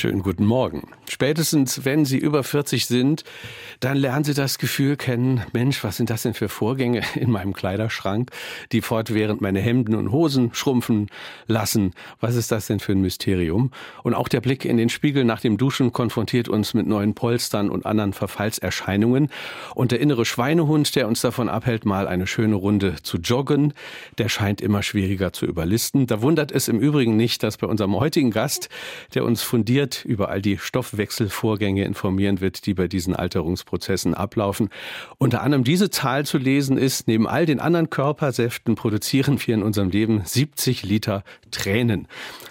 Schönen guten Morgen. Spätestens, wenn Sie über 40 sind, dann lernen Sie das Gefühl kennen, Mensch, was sind das denn für Vorgänge in meinem Kleiderschrank, die fortwährend meine Hemden und Hosen schrumpfen lassen. Was ist das denn für ein Mysterium? Und auch der Blick in den Spiegel nach dem Duschen konfrontiert uns mit neuen Polstern und anderen Verfallserscheinungen. Und der innere Schweinehund, der uns davon abhält, mal eine schöne Runde zu joggen, der scheint immer schwieriger zu überlisten. Da wundert es im Übrigen nicht, dass bei unserem heutigen Gast, der uns fundiert über all die Stoffwechsel Stoffwechselvorgänge informieren wird, die bei diesen Alterungsprozessen ablaufen. Unter anderem diese Zahl zu lesen ist, neben all den anderen Körpersäften produzieren wir in unserem Leben 70 Liter Tränen.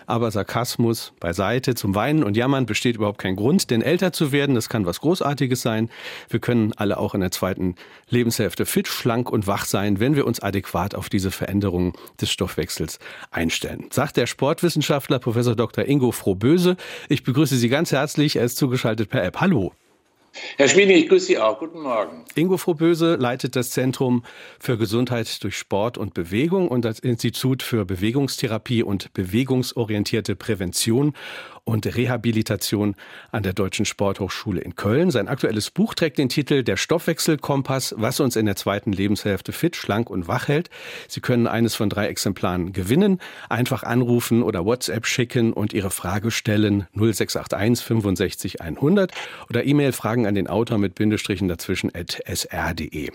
Aber Sarkasmus beiseite, zum Weinen und Jammern besteht überhaupt kein Grund, denn älter zu werden, das kann was Großartiges sein. Wir können alle auch in der zweiten Lebenshälfte fit, schlank und wach sein, wenn wir uns adäquat auf diese Veränderungen des Stoffwechsels einstellen. Sagt der Sportwissenschaftler Professor Dr. Ingo Frohböse. Ich begrüße Sie ganz herzlich. Er ist zugeschaltet per App. Hallo. Herr Schmieding, ich grüße Sie auch. Guten Morgen. Ingo Frohböse leitet das Zentrum für Gesundheit durch Sport und Bewegung und das Institut für Bewegungstherapie und bewegungsorientierte Prävention und Rehabilitation an der Deutschen Sporthochschule in Köln. Sein aktuelles Buch trägt den Titel Der Stoffwechselkompass, was uns in der zweiten Lebenshälfte fit, schlank und wach hält. Sie können eines von drei Exemplaren gewinnen. Einfach anrufen oder WhatsApp schicken und Ihre Frage stellen 0681 65 100 oder E-Mail Fragen an den Autor mit Bindestrichen dazwischen at sr.de.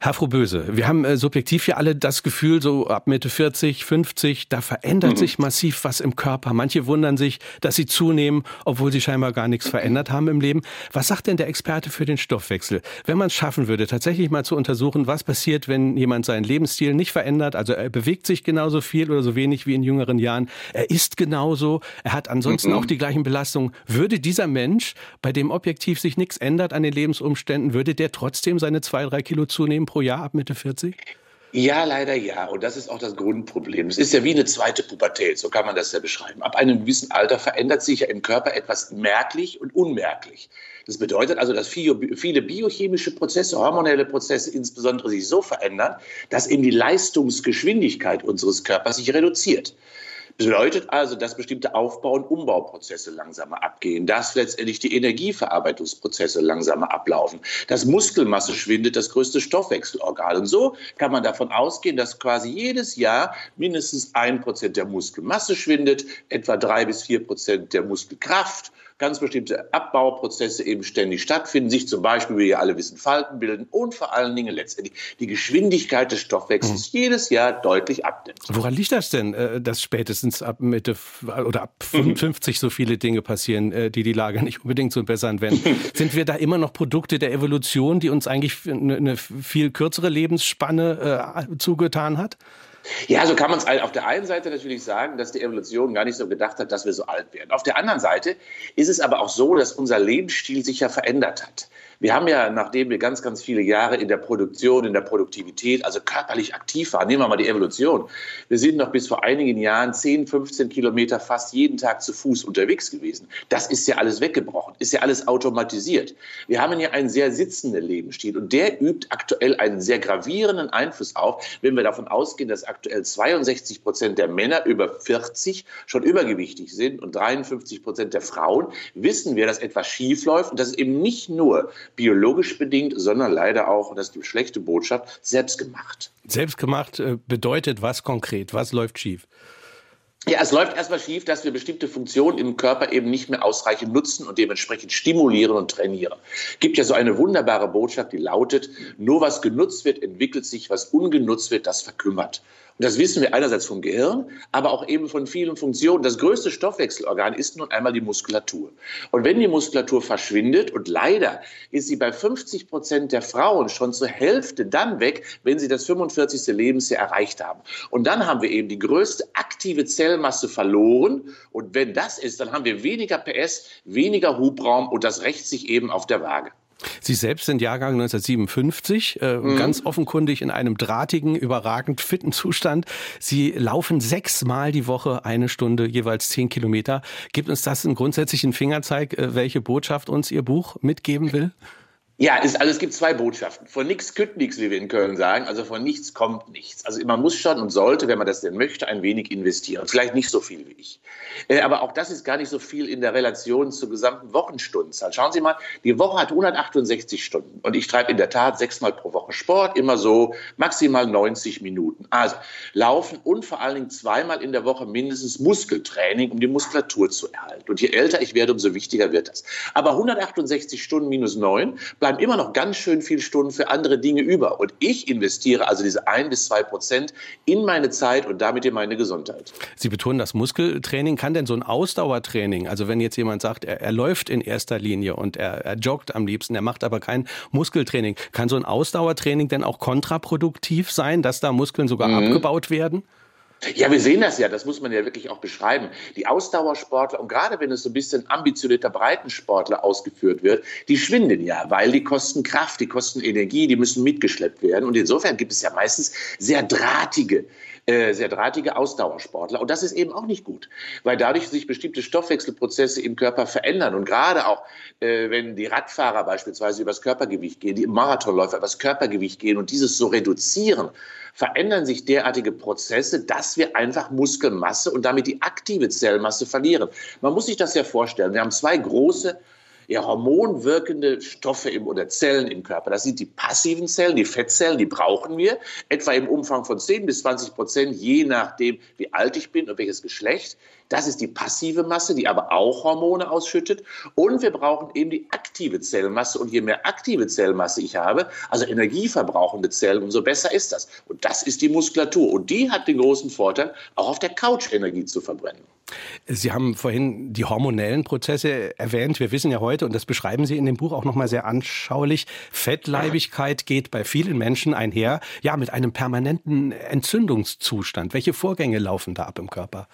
Herr Frohböse, wir haben äh, subjektiv ja alle das Gefühl, so ab Mitte 40, 50, da verändert mhm. sich massiv was im Körper. Manche wundern sich, dass sie zunehmen, obwohl sie scheinbar gar nichts verändert haben im Leben. Was sagt denn der Experte für den Stoffwechsel? Wenn man es schaffen würde, tatsächlich mal zu untersuchen, was passiert, wenn jemand seinen Lebensstil nicht verändert, also er bewegt sich genauso viel oder so wenig wie in jüngeren Jahren, er isst genauso, er hat ansonsten mhm. auch die gleichen Belastungen, würde dieser Mensch, bei dem objektiv sich nichts ändert an den Lebensumständen, würde der trotzdem seine zwei, drei Kilo zunehmen pro Jahr ab Mitte 40? Ja, leider ja. Und das ist auch das Grundproblem. Es ist ja wie eine zweite Pubertät, so kann man das ja beschreiben. Ab einem gewissen Alter verändert sich ja im Körper etwas merklich und unmerklich. Das bedeutet also, dass viele biochemische Prozesse, hormonelle Prozesse insbesondere sich so verändern, dass eben die Leistungsgeschwindigkeit unseres Körpers sich reduziert bedeutet also, dass bestimmte Aufbau- und Umbauprozesse langsamer abgehen, dass letztendlich die Energieverarbeitungsprozesse langsamer ablaufen, dass Muskelmasse schwindet, das größte Stoffwechselorgan. Und so kann man davon ausgehen, dass quasi jedes Jahr mindestens ein Prozent der Muskelmasse schwindet, etwa drei bis vier Prozent der Muskelkraft ganz bestimmte Abbauprozesse eben ständig stattfinden, sich zum Beispiel, wie wir alle wissen, Falten bilden und vor allen Dingen letztendlich die Geschwindigkeit des Stoffwechsels mhm. jedes Jahr deutlich abnimmt. Woran liegt das denn, äh, dass spätestens ab Mitte oder ab 55 mhm. so viele Dinge passieren, äh, die die Lage nicht unbedingt zu bessern werden? Sind wir da immer noch Produkte der Evolution, die uns eigentlich eine viel kürzere Lebensspanne äh, zugetan hat? Ja, so kann man es auf der einen Seite natürlich sagen, dass die Evolution gar nicht so gedacht hat, dass wir so alt werden. Auf der anderen Seite ist es aber auch so, dass unser Lebensstil sich ja verändert hat. Wir haben ja, nachdem wir ganz, ganz viele Jahre in der Produktion, in der Produktivität, also körperlich aktiv waren, nehmen wir mal die Evolution. Wir sind noch bis vor einigen Jahren 10, 15 Kilometer fast jeden Tag zu Fuß unterwegs gewesen. Das ist ja alles weggebrochen, ist ja alles automatisiert. Wir haben ja einen sehr sitzenden Lebensstil und der übt aktuell einen sehr gravierenden Einfluss auf, wenn wir davon ausgehen, dass aktuell 62 Prozent der Männer über 40 schon übergewichtig sind und 53 Prozent der Frauen, wissen wir, dass etwas schief läuft und das ist eben nicht nur biologisch bedingt, sondern leider auch, und das ist die schlechte Botschaft, selbstgemacht. Selbstgemacht äh, bedeutet was konkret? Was läuft schief? Ja, es läuft erstmal schief, dass wir bestimmte Funktionen im Körper eben nicht mehr ausreichend nutzen und dementsprechend stimulieren und trainieren. Es gibt ja so eine wunderbare Botschaft, die lautet, nur was genutzt wird, entwickelt sich, was ungenutzt wird, das verkümmert. Das wissen wir einerseits vom Gehirn, aber auch eben von vielen Funktionen. Das größte Stoffwechselorgan ist nun einmal die Muskulatur. Und wenn die Muskulatur verschwindet, und leider ist sie bei 50 Prozent der Frauen schon zur Hälfte dann weg, wenn sie das 45. Lebensjahr erreicht haben. Und dann haben wir eben die größte aktive Zellmasse verloren. Und wenn das ist, dann haben wir weniger PS, weniger Hubraum und das rächt sich eben auf der Waage. Sie selbst sind Jahrgang 1957, äh, mhm. ganz offenkundig in einem drahtigen, überragend fitten Zustand. Sie laufen sechsmal die Woche eine Stunde, jeweils zehn Kilometer. Gibt uns das einen grundsätzlichen Fingerzeig, äh, welche Botschaft uns Ihr Buch mitgeben will? Ja, ist, also es gibt zwei Botschaften. Von nichts kütt nichts, wie wir in Köln sagen. Also von nichts kommt nichts. Also man muss schon und sollte, wenn man das denn möchte, ein wenig investieren. Vielleicht nicht so viel wie ich. Äh, aber auch das ist gar nicht so viel in der Relation zur gesamten Wochenstundenzahl. Schauen Sie mal, die Woche hat 168 Stunden. Und ich treibe in der Tat sechsmal pro Woche Sport, immer so maximal 90 Minuten. Also laufen und vor allen Dingen zweimal in der Woche mindestens Muskeltraining, um die Muskulatur zu erhalten. Und je älter ich werde, umso wichtiger wird das. Aber 168 Stunden minus 9 bleibt bleiben immer noch ganz schön viele Stunden für andere Dinge über. Und ich investiere also diese ein bis zwei Prozent in meine Zeit und damit in meine Gesundheit. Sie betonen das Muskeltraining. Kann denn so ein Ausdauertraining, also wenn jetzt jemand sagt, er, er läuft in erster Linie und er, er joggt am liebsten, er macht aber kein Muskeltraining, kann so ein Ausdauertraining denn auch kontraproduktiv sein, dass da Muskeln sogar mhm. abgebaut werden? Ja, wir sehen das ja, das muss man ja wirklich auch beschreiben. Die Ausdauersportler und gerade wenn es so ein bisschen ambitionierter Breitensportler ausgeführt wird, die schwinden ja, weil die kosten Kraft, die kosten Energie, die müssen mitgeschleppt werden. Und insofern gibt es ja meistens sehr drahtige äh, sehr drahtige Ausdauersportler. Und das ist eben auch nicht gut, weil dadurch sich bestimmte Stoffwechselprozesse im Körper verändern. Und gerade auch, äh, wenn die Radfahrer beispielsweise übers Körpergewicht gehen, die Marathonläufer übers Körpergewicht gehen und dieses so reduzieren, verändern sich derartige Prozesse, dass wir einfach Muskelmasse und damit die aktive Zellmasse verlieren. Man muss sich das ja vorstellen. Wir haben zwei große ja, hormonwirkende Stoffe im, oder Zellen im Körper. Das sind die passiven Zellen, die Fettzellen, die brauchen wir, etwa im Umfang von 10 bis 20 Prozent, je nachdem, wie alt ich bin und welches Geschlecht. Das ist die passive Masse, die aber auch Hormone ausschüttet. Und wir brauchen eben die aktive Zellmasse. Und je mehr aktive Zellmasse ich habe, also energieverbrauchende Zellen, umso besser ist das. Und das ist die Muskulatur. Und die hat den großen Vorteil, auch auf der Couch Energie zu verbrennen. Sie haben vorhin die hormonellen Prozesse erwähnt. Wir wissen ja heute, und das beschreiben Sie in dem Buch auch nochmal sehr anschaulich, Fettleibigkeit geht bei vielen Menschen einher, ja, mit einem permanenten Entzündungszustand. Welche Vorgänge laufen da ab im Körper?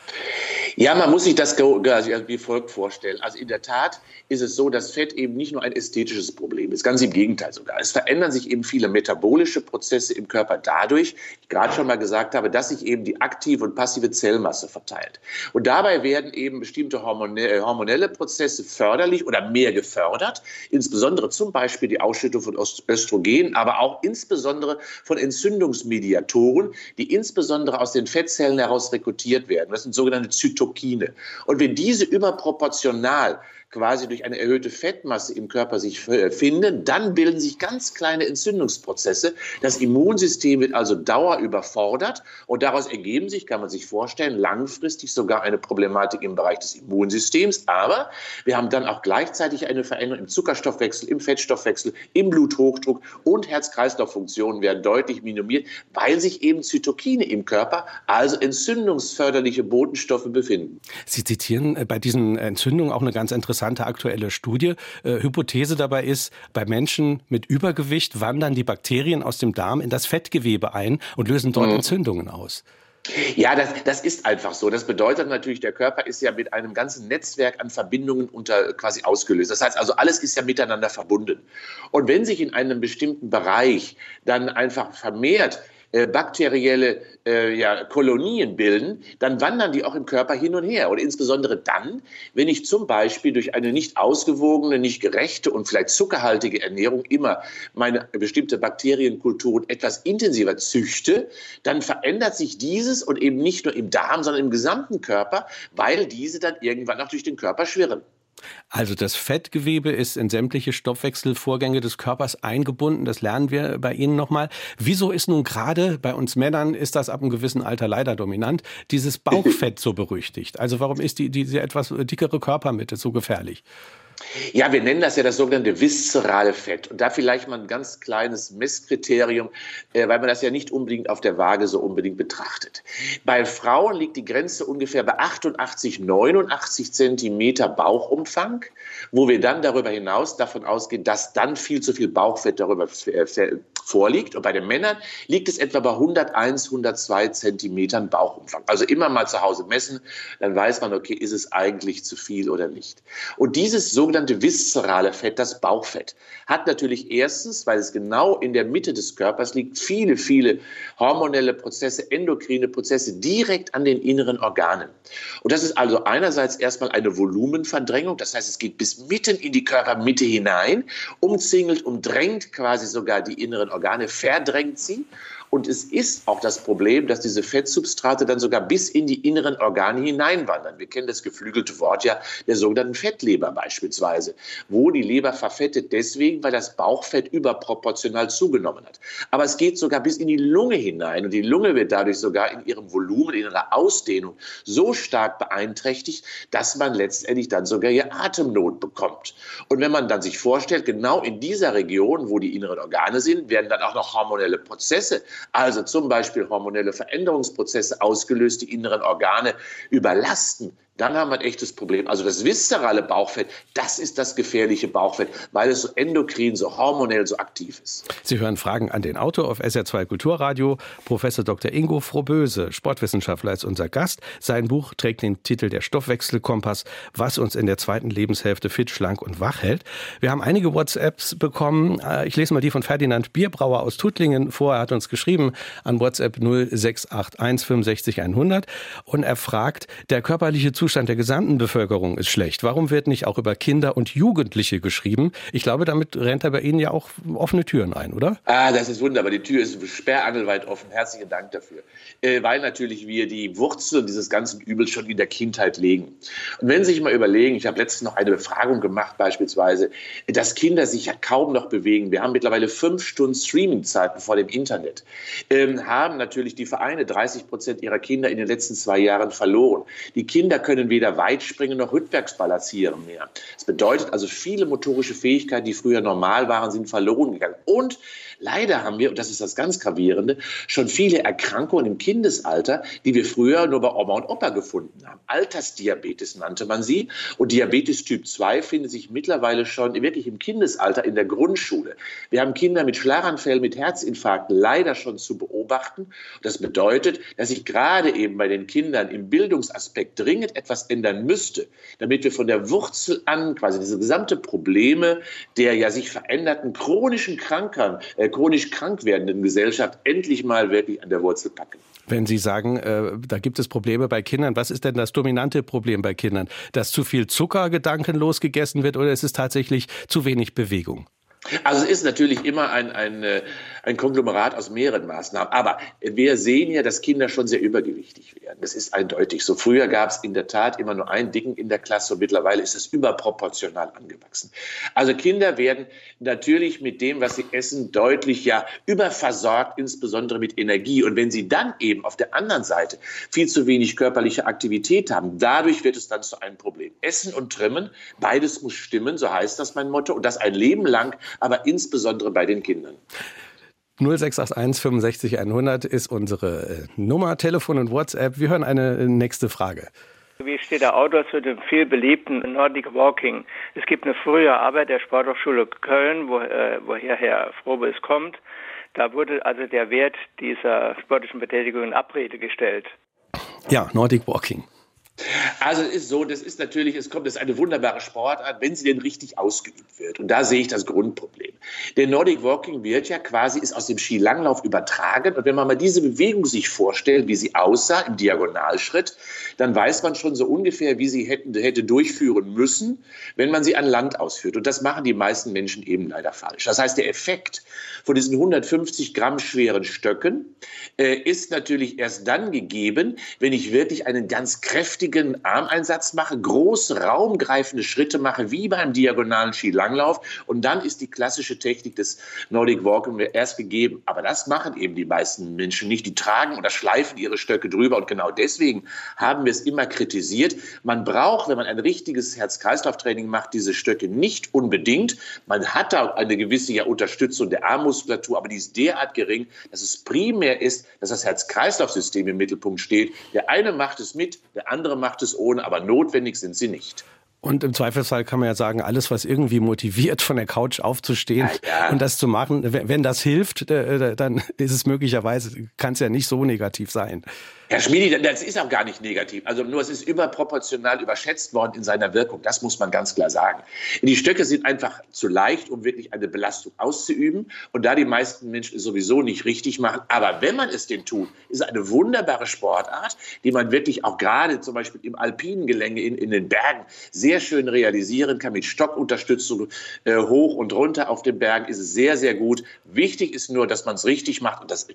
Ja, man muss sich das wie folgt vorstellen. Also in der Tat ist es so, dass Fett eben nicht nur ein ästhetisches Problem ist, ganz im Gegenteil sogar. Es verändern sich eben viele metabolische Prozesse im Körper dadurch, ich gerade schon mal gesagt habe, dass sich eben die aktive und passive Zellmasse verteilt. Und dabei werden eben bestimmte äh, hormonelle Prozesse förderlich oder mehr gefördert, insbesondere zum Beispiel die Ausschüttung von Östrogen, aber auch insbesondere von Entzündungsmediatoren, die insbesondere aus den Fettzellen heraus rekrutiert werden. Das sind sogenannte Zytokine. Und wenn diese überproportional quasi durch eine erhöhte Fettmasse im Körper sich äh, finden, dann bilden sich ganz kleine Entzündungsprozesse. Das Immunsystem wird also dauerüberfordert und daraus ergeben sich, kann man sich vorstellen, langfristig sogar eine Problematik im Bereich des Immunsystems. Aber wir haben dann auch gleichzeitig eine Veränderung im Zuckerstoffwechsel, im Fettstoffwechsel, im Bluthochdruck und Herz-Kreislauf-Funktionen werden deutlich minimiert, weil sich eben Zytokine im Körper, also entzündungsförderliche Botenstoffe befinden. Sie zitieren äh, bei diesen Entzündungen auch eine ganz interessante interessante aktuelle Studie. Äh, Hypothese dabei ist, bei Menschen mit Übergewicht wandern die Bakterien aus dem Darm in das Fettgewebe ein und lösen dort mhm. Entzündungen aus. Ja, das, das ist einfach so. Das bedeutet natürlich, der Körper ist ja mit einem ganzen Netzwerk an Verbindungen unter quasi ausgelöst. Das heißt also, alles ist ja miteinander verbunden. Und wenn sich in einem bestimmten Bereich dann einfach vermehrt äh, bakterielle äh, ja, Kolonien bilden, dann wandern die auch im Körper hin und her. Und insbesondere dann, wenn ich zum Beispiel durch eine nicht ausgewogene, nicht gerechte und vielleicht zuckerhaltige Ernährung immer meine bestimmte Bakterienkulturen etwas intensiver züchte, dann verändert sich dieses und eben nicht nur im Darm, sondern im gesamten Körper, weil diese dann irgendwann auch durch den Körper schwirren. Also das Fettgewebe ist in sämtliche Stoffwechselvorgänge des Körpers eingebunden. Das lernen wir bei Ihnen nochmal. Wieso ist nun gerade bei uns Männern, ist das ab einem gewissen Alter leider dominant, dieses Bauchfett so berüchtigt? Also warum ist die, diese etwas dickere Körpermitte so gefährlich? Ja, wir nennen das ja das sogenannte viszerale Fett. Und da vielleicht mal ein ganz kleines Messkriterium, äh, weil man das ja nicht unbedingt auf der Waage so unbedingt betrachtet. Bei Frauen liegt die Grenze ungefähr bei 88, 89 Zentimeter Bauchumfang, wo wir dann darüber hinaus davon ausgehen, dass dann viel zu viel Bauchfett darüber äh, vorliegt. Und bei den Männern liegt es etwa bei 101, 102 Zentimetern Bauchumfang. Also immer mal zu Hause messen, dann weiß man, okay, ist es eigentlich zu viel oder nicht. Und dieses so sogenannte viszerale Fett, das Bauchfett, hat natürlich erstens, weil es genau in der Mitte des Körpers liegt, viele, viele hormonelle Prozesse, endokrine Prozesse direkt an den inneren Organen. Und das ist also einerseits erstmal eine Volumenverdrängung, das heißt, es geht bis mitten in die Körpermitte hinein, umzingelt, umdrängt quasi sogar die inneren Organe, verdrängt sie. Und es ist auch das Problem, dass diese Fettsubstrate dann sogar bis in die inneren Organe hineinwandern. Wir kennen das geflügelte Wort ja der sogenannten Fettleber beispielsweise, wo die Leber verfettet deswegen, weil das Bauchfett überproportional zugenommen hat. Aber es geht sogar bis in die Lunge hinein und die Lunge wird dadurch sogar in ihrem Volumen, in ihrer Ausdehnung so stark beeinträchtigt, dass man letztendlich dann sogar ihr Atemnot bekommt. Und wenn man dann sich vorstellt, genau in dieser Region, wo die inneren Organe sind, werden dann auch noch hormonelle Prozesse also zum Beispiel hormonelle Veränderungsprozesse ausgelöst, die inneren Organe überlasten, dann haben wir ein echtes Problem. Also das viszerale Bauchfett, das ist das gefährliche Bauchfett, weil es so endokrin, so hormonell so aktiv ist. Sie hören Fragen an den Autor auf SR2 Kulturradio. Professor Dr. Ingo Frohböse, Sportwissenschaftler, ist unser Gast. Sein Buch trägt den Titel Der Stoffwechselkompass, was uns in der zweiten Lebenshälfte fit, schlank und wach hält. Wir haben einige WhatsApps bekommen. Äh, ich lese mal die von Ferdinand Bierbrauer aus Tuttlingen vor. Er hat uns geschrieben an WhatsApp 0681 65 100 und er fragt, der körperliche Zustand Zustand der gesamten Bevölkerung ist schlecht. Warum wird nicht auch über Kinder und Jugendliche geschrieben? Ich glaube, damit rennt er bei Ihnen ja auch offene Türen ein, oder? Ah, das ist wunderbar. Die Tür ist sperrangelweit offen. Herzlichen Dank dafür. Äh, weil natürlich wir die Wurzel dieses ganzen Übels schon in der Kindheit legen. Und wenn Sie sich mal überlegen, ich habe letztens noch eine Befragung gemacht, beispielsweise, dass Kinder sich ja kaum noch bewegen. Wir haben mittlerweile fünf Stunden Streamingzeiten vor dem Internet. Ähm, haben natürlich die Vereine 30 Prozent ihrer Kinder in den letzten zwei Jahren verloren. Die Kinder können können weder Weitspringen noch rückwärts balancieren mehr. Das bedeutet also, viele motorische Fähigkeiten, die früher normal waren, sind verloren gegangen. Und Leider haben wir, und das ist das ganz Gravierende, schon viele Erkrankungen im Kindesalter, die wir früher nur bei Oma und Opa gefunden haben. Altersdiabetes nannte man sie. Und Diabetes Typ 2 findet sich mittlerweile schon wirklich im Kindesalter in der Grundschule. Wir haben Kinder mit Schlaganfällen, mit Herzinfarkten leider schon zu beobachten. Das bedeutet, dass sich gerade eben bei den Kindern im Bildungsaspekt dringend etwas ändern müsste, damit wir von der Wurzel an quasi diese gesamte Probleme der ja sich veränderten chronischen Krankheiten, äh, chronisch krank werdenden Gesellschaft endlich mal wirklich an der Wurzel packen. Wenn Sie sagen, äh, da gibt es Probleme bei Kindern, was ist denn das dominante Problem bei Kindern? Dass zu viel Zucker gedankenlos gegessen wird oder ist es tatsächlich zu wenig Bewegung? Also es ist natürlich immer ein, ein, äh, ein Konglomerat aus mehreren Maßnahmen. Aber wir sehen ja, dass Kinder schon sehr übergewichtig werden. Das ist eindeutig so. Früher gab es in der Tat immer nur einen Dicken in der Klasse und mittlerweile ist es überproportional angewachsen. Also Kinder werden natürlich mit dem, was sie essen, deutlich ja überversorgt, insbesondere mit Energie. Und wenn sie dann eben auf der anderen Seite viel zu wenig körperliche Aktivität haben, dadurch wird es dann zu einem Problem. Essen und Trimmen, beides muss stimmen, so heißt das mein Motto. Und das ein Leben lang aber insbesondere bei den Kindern. 0681 65 100 ist unsere äh, Nummer, Telefon und WhatsApp. Wir hören eine äh, nächste Frage. Wie steht der Autor zu dem viel beliebten Nordic Walking? Es gibt eine frühe Arbeit der Sporthochschule Köln, wo, äh, woher Herr Frobes kommt. Da wurde also der Wert dieser sportlichen Betätigung in Abrede gestellt. Ja, Nordic Walking. Also es ist so, das ist natürlich, es kommt, das ist eine wunderbare Sportart, wenn sie denn richtig ausgeübt wird. Und da sehe ich das Grundproblem. Der Nordic Walking wird ja quasi, ist aus dem Skilanglauf übertragen. Und wenn man mal diese Bewegung sich vorstellt, wie sie aussah im Diagonalschritt, dann weiß man schon so ungefähr, wie sie hätten, hätte durchführen müssen, wenn man sie an Land ausführt. Und das machen die meisten Menschen eben leider falsch. Das heißt, der Effekt von diesen 150 Gramm schweren Stöcken äh, ist natürlich erst dann gegeben, wenn ich wirklich einen ganz kräftigen kräftigen Armeinsatz mache, große raumgreifende Schritte mache, wie beim diagonalen Skilanglauf. Und dann ist die klassische Technik des Nordic Walking erst gegeben. Aber das machen eben die meisten Menschen nicht. Die tragen oder schleifen ihre Stöcke drüber. Und genau deswegen haben wir es immer kritisiert. Man braucht, wenn man ein richtiges Herz-Kreislauf-Training macht, diese Stöcke nicht unbedingt. Man hat da eine gewisse ja, Unterstützung der Armmuskulatur, aber die ist derart gering, dass es primär ist, dass das Herz-Kreislauf-System im Mittelpunkt steht. Der eine macht es mit, der andere macht es ohne, aber notwendig sind sie nicht. Und im Zweifelsfall kann man ja sagen, alles, was irgendwie motiviert, von der Couch aufzustehen ja, ja. und das zu machen, wenn das hilft, äh, dann ist es möglicherweise, kann es ja nicht so negativ sein. Herr Schmiedi, das ist auch gar nicht negativ. Also nur es ist überproportional überschätzt worden in seiner Wirkung. Das muss man ganz klar sagen. Die Stöcke sind einfach zu leicht, um wirklich eine Belastung auszuüben. Und da die meisten Menschen es sowieso nicht richtig machen. Aber wenn man es denn tut, ist es eine wunderbare Sportart, die man wirklich auch gerade zum Beispiel im alpinen Gelände in, in den Bergen sehr schön realisieren kann. Mit Stockunterstützung äh, hoch und runter auf den Bergen ist es sehr, sehr gut. Wichtig ist nur, dass man es richtig macht. Und das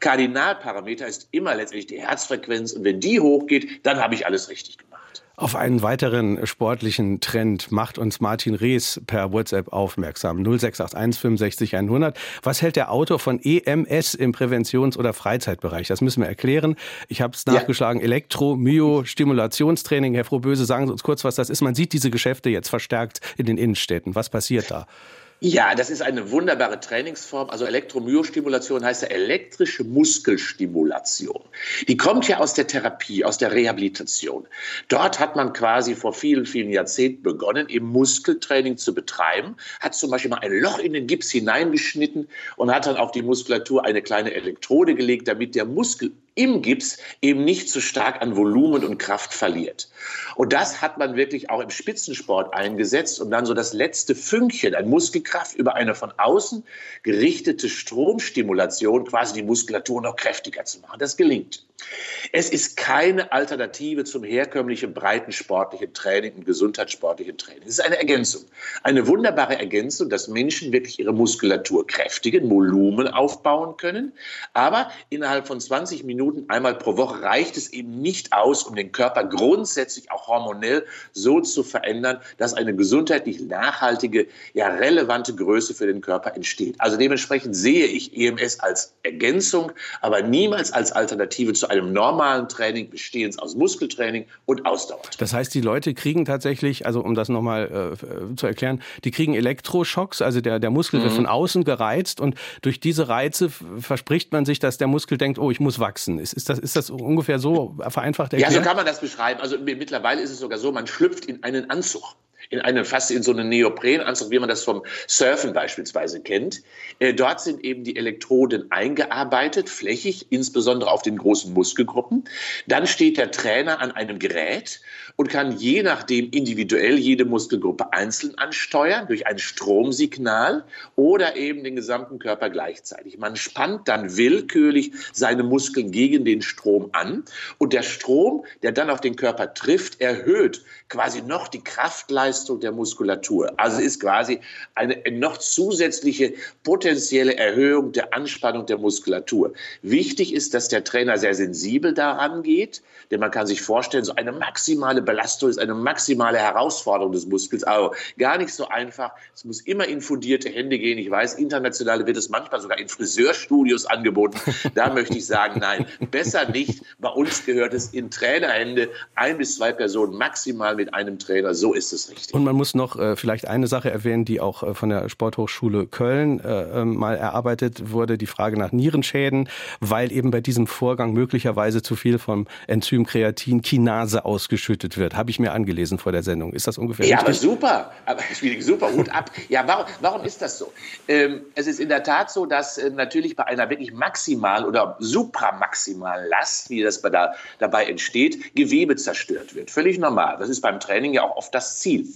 Kardinalparameter ist immer letztendlich die Herzfrequenz. Und wenn die hochgeht, dann habe ich alles richtig gemacht. Auf einen weiteren sportlichen Trend macht uns Martin Rees per WhatsApp aufmerksam. 0681 65 100. Was hält der Autor von EMS im Präventions- oder Freizeitbereich? Das müssen wir erklären. Ich habe es nachgeschlagen. Ja. Elektro-Myo-Stimulationstraining. Herr Frohböse, sagen Sie uns kurz, was das ist. Man sieht diese Geschäfte jetzt verstärkt in den Innenstädten. Was passiert da? Ja, das ist eine wunderbare Trainingsform. Also Elektromyostimulation heißt ja elektrische Muskelstimulation. Die kommt ja aus der Therapie, aus der Rehabilitation. Dort hat man quasi vor vielen, vielen Jahrzehnten begonnen, eben Muskeltraining zu betreiben, hat zum Beispiel mal ein Loch in den Gips hineingeschnitten und hat dann auf die Muskulatur eine kleine Elektrode gelegt, damit der Muskel im Gips eben nicht so stark an Volumen und Kraft verliert. Und das hat man wirklich auch im Spitzensport eingesetzt, um dann so das letzte Fünkchen an Muskelkraft über eine von außen gerichtete Stromstimulation quasi die Muskulatur noch kräftiger zu machen. Das gelingt. Es ist keine Alternative zum herkömmlichen breiten sportlichen Training und gesundheitssportlichen Training. Es ist eine Ergänzung. Eine wunderbare Ergänzung, dass Menschen wirklich ihre Muskulatur kräftigen, Volumen aufbauen können. Aber innerhalb von 20 Minuten einmal pro Woche reicht es eben nicht aus, um den Körper grundsätzlich auch hormonell so zu verändern, dass eine gesundheitlich nachhaltige, ja relevante Größe für den Körper entsteht. Also dementsprechend sehe ich EMS als Ergänzung, aber niemals als Alternative zu einem normalen Training bestehend aus Muskeltraining und Ausdauer. Das heißt, die Leute kriegen tatsächlich, also um das nochmal äh, zu erklären, die kriegen Elektroschocks, also der, der Muskel mhm. wird von außen gereizt und durch diese Reize verspricht man sich, dass der Muskel denkt, oh, ich muss wachsen. Ist, ist, das, ist das ungefähr so vereinfacht erklärt? Ja, so kann man das beschreiben. Also mittlerweile ist es sogar so, man schlüpft in einen Anzug in einen, fast in so einen Neoprenanzug, wie man das vom Surfen beispielsweise kennt. Äh, dort sind eben die Elektroden eingearbeitet, flächig, insbesondere auf den großen Muskelgruppen. Dann steht der Trainer an einem Gerät und kann je nachdem individuell jede Muskelgruppe einzeln ansteuern durch ein Stromsignal oder eben den gesamten Körper gleichzeitig. Man spannt dann willkürlich seine Muskeln gegen den Strom an und der Strom, der dann auf den Körper trifft, erhöht quasi noch die Kraftleistung der Muskulatur. Also ist quasi eine noch zusätzliche potenzielle Erhöhung der Anspannung der Muskulatur. Wichtig ist, dass der Trainer sehr sensibel daran geht, denn man kann sich vorstellen, so eine maximale Belastung ist eine maximale Herausforderung des Muskels. Also gar nicht so einfach. Es muss immer in fundierte Hände gehen. Ich weiß, international wird es manchmal sogar in Friseurstudios angeboten. Da möchte ich sagen, nein, besser nicht. Bei uns gehört es in Trainerhände, ein bis zwei Personen maximal mit einem Trainer. So ist es richtig. Und man muss noch äh, vielleicht eine Sache erwähnen, die auch äh, von der Sporthochschule Köln äh, ähm, mal erarbeitet wurde, die Frage nach Nierenschäden, weil eben bei diesem Vorgang möglicherweise zu viel vom Enzym Kreatin Kinase ausgeschüttet wird. Habe ich mir angelesen vor der Sendung. Ist das ungefähr Ja, richtig? aber super. Aber super, Hut ab. Ja, warum, warum ist das so? Ähm, es ist in der Tat so, dass äh, natürlich bei einer wirklich maximal oder supramaximalen Last, wie das bei da, dabei entsteht, Gewebe zerstört wird. Völlig normal. Das ist bei beim Training ja auch oft das Ziel.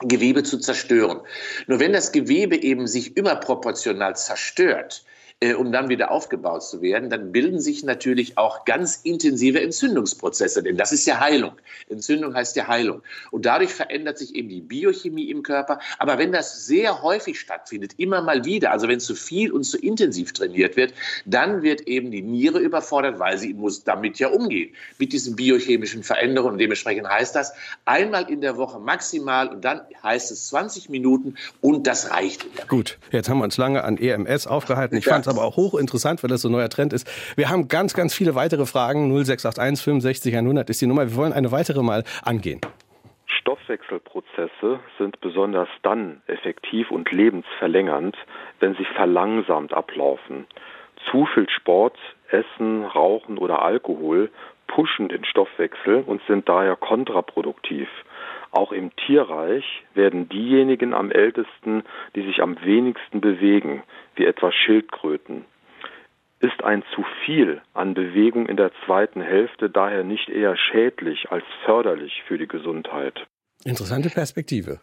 Gewebe zu zerstören. Nur wenn das Gewebe eben sich überproportional zerstört, äh, um dann wieder aufgebaut zu werden, dann bilden sich natürlich auch ganz intensive Entzündungsprozesse, denn das ist ja Heilung. Entzündung heißt ja Heilung. Und dadurch verändert sich eben die Biochemie im Körper. Aber wenn das sehr häufig stattfindet, immer mal wieder, also wenn zu viel und zu intensiv trainiert wird, dann wird eben die Niere überfordert, weil sie muss damit ja umgehen, mit diesen biochemischen Veränderungen. Und dementsprechend heißt das einmal in der Woche maximal und dann heißt es 20 Minuten und das reicht. Gut, jetzt haben wir uns lange an EMS aufgehalten. Ich ja. fand aber auch hochinteressant, weil das so ein neuer Trend ist. Wir haben ganz, ganz viele weitere Fragen. 0681 65 100 ist die Nummer. Wir wollen eine weitere mal angehen. Stoffwechselprozesse sind besonders dann effektiv und lebensverlängernd, wenn sie verlangsamt ablaufen. Zu viel Sport, Essen, Rauchen oder Alkohol pushen den Stoffwechsel und sind daher kontraproduktiv. Auch im Tierreich werden diejenigen am ältesten, die sich am wenigsten bewegen, wie etwa Schildkröten. ist ein zu viel an Bewegung in der zweiten Hälfte daher nicht eher schädlich als förderlich für die Gesundheit. Interessante Perspektive.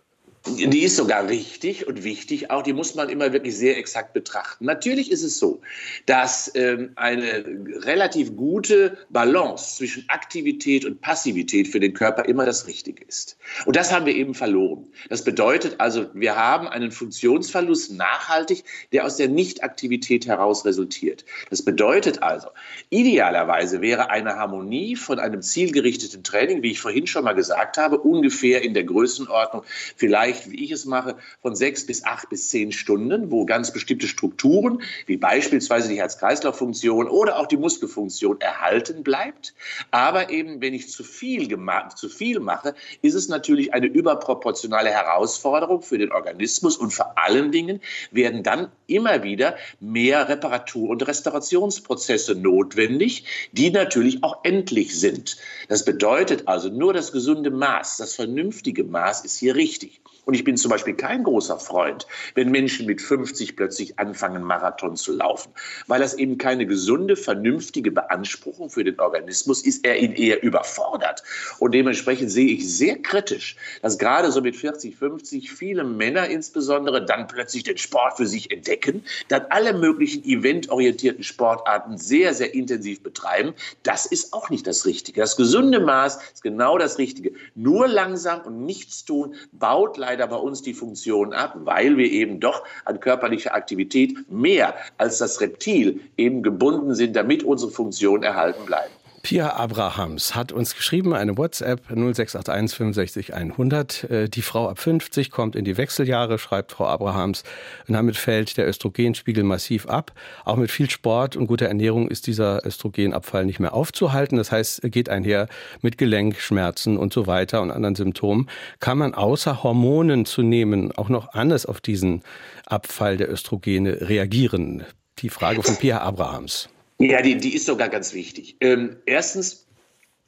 Die ist sogar richtig und wichtig, auch die muss man immer wirklich sehr exakt betrachten. Natürlich ist es so, dass ähm, eine relativ gute Balance zwischen Aktivität und Passivität für den Körper immer das Richtige ist. Und das haben wir eben verloren. Das bedeutet also, wir haben einen Funktionsverlust nachhaltig, der aus der Nichtaktivität heraus resultiert. Das bedeutet also, idealerweise wäre eine Harmonie von einem zielgerichteten Training, wie ich vorhin schon mal gesagt habe, ungefähr in der Größenordnung vielleicht vielleicht, wie ich es mache, von sechs bis acht bis zehn Stunden, wo ganz bestimmte Strukturen, wie beispielsweise die Herz-Kreislauf-Funktion oder auch die Muskelfunktion erhalten bleibt. Aber eben, wenn ich zu viel, zu viel mache, ist es natürlich eine überproportionale Herausforderung für den Organismus und vor allen Dingen werden dann immer wieder mehr Reparatur- und Restaurationsprozesse notwendig, die natürlich auch endlich sind. Das bedeutet also, nur das gesunde Maß, das vernünftige Maß ist hier richtig. Und ich bin zum Beispiel kein großer Freund, wenn Menschen mit 50 plötzlich anfangen, Marathon zu laufen, weil das eben keine gesunde, vernünftige Beanspruchung für den Organismus ist. Er ihn eher überfordert. Und dementsprechend sehe ich sehr kritisch, dass gerade so mit 40, 50 viele Männer insbesondere dann plötzlich den Sport für sich entdecken, dann alle möglichen eventorientierten Sportarten sehr, sehr intensiv betreiben. Das ist auch nicht das Richtige. Das gesunde Maß ist genau das Richtige. Nur langsam und nichts tun baut leider leider bei uns die Funktion ab, weil wir eben doch an körperlicher Aktivität mehr als das Reptil eben gebunden sind, damit unsere Funktionen erhalten bleiben. Pia Abrahams hat uns geschrieben, eine WhatsApp 0681 65 100. Die Frau ab 50 kommt in die Wechseljahre, schreibt Frau Abrahams. Und damit fällt der Östrogenspiegel massiv ab. Auch mit viel Sport und guter Ernährung ist dieser Östrogenabfall nicht mehr aufzuhalten. Das heißt, geht einher mit Gelenkschmerzen und so weiter und anderen Symptomen. Kann man außer Hormonen zu nehmen auch noch anders auf diesen Abfall der Östrogene reagieren? Die Frage von Pia Abrahams. Ja, die, die ist sogar ganz wichtig. Ähm, erstens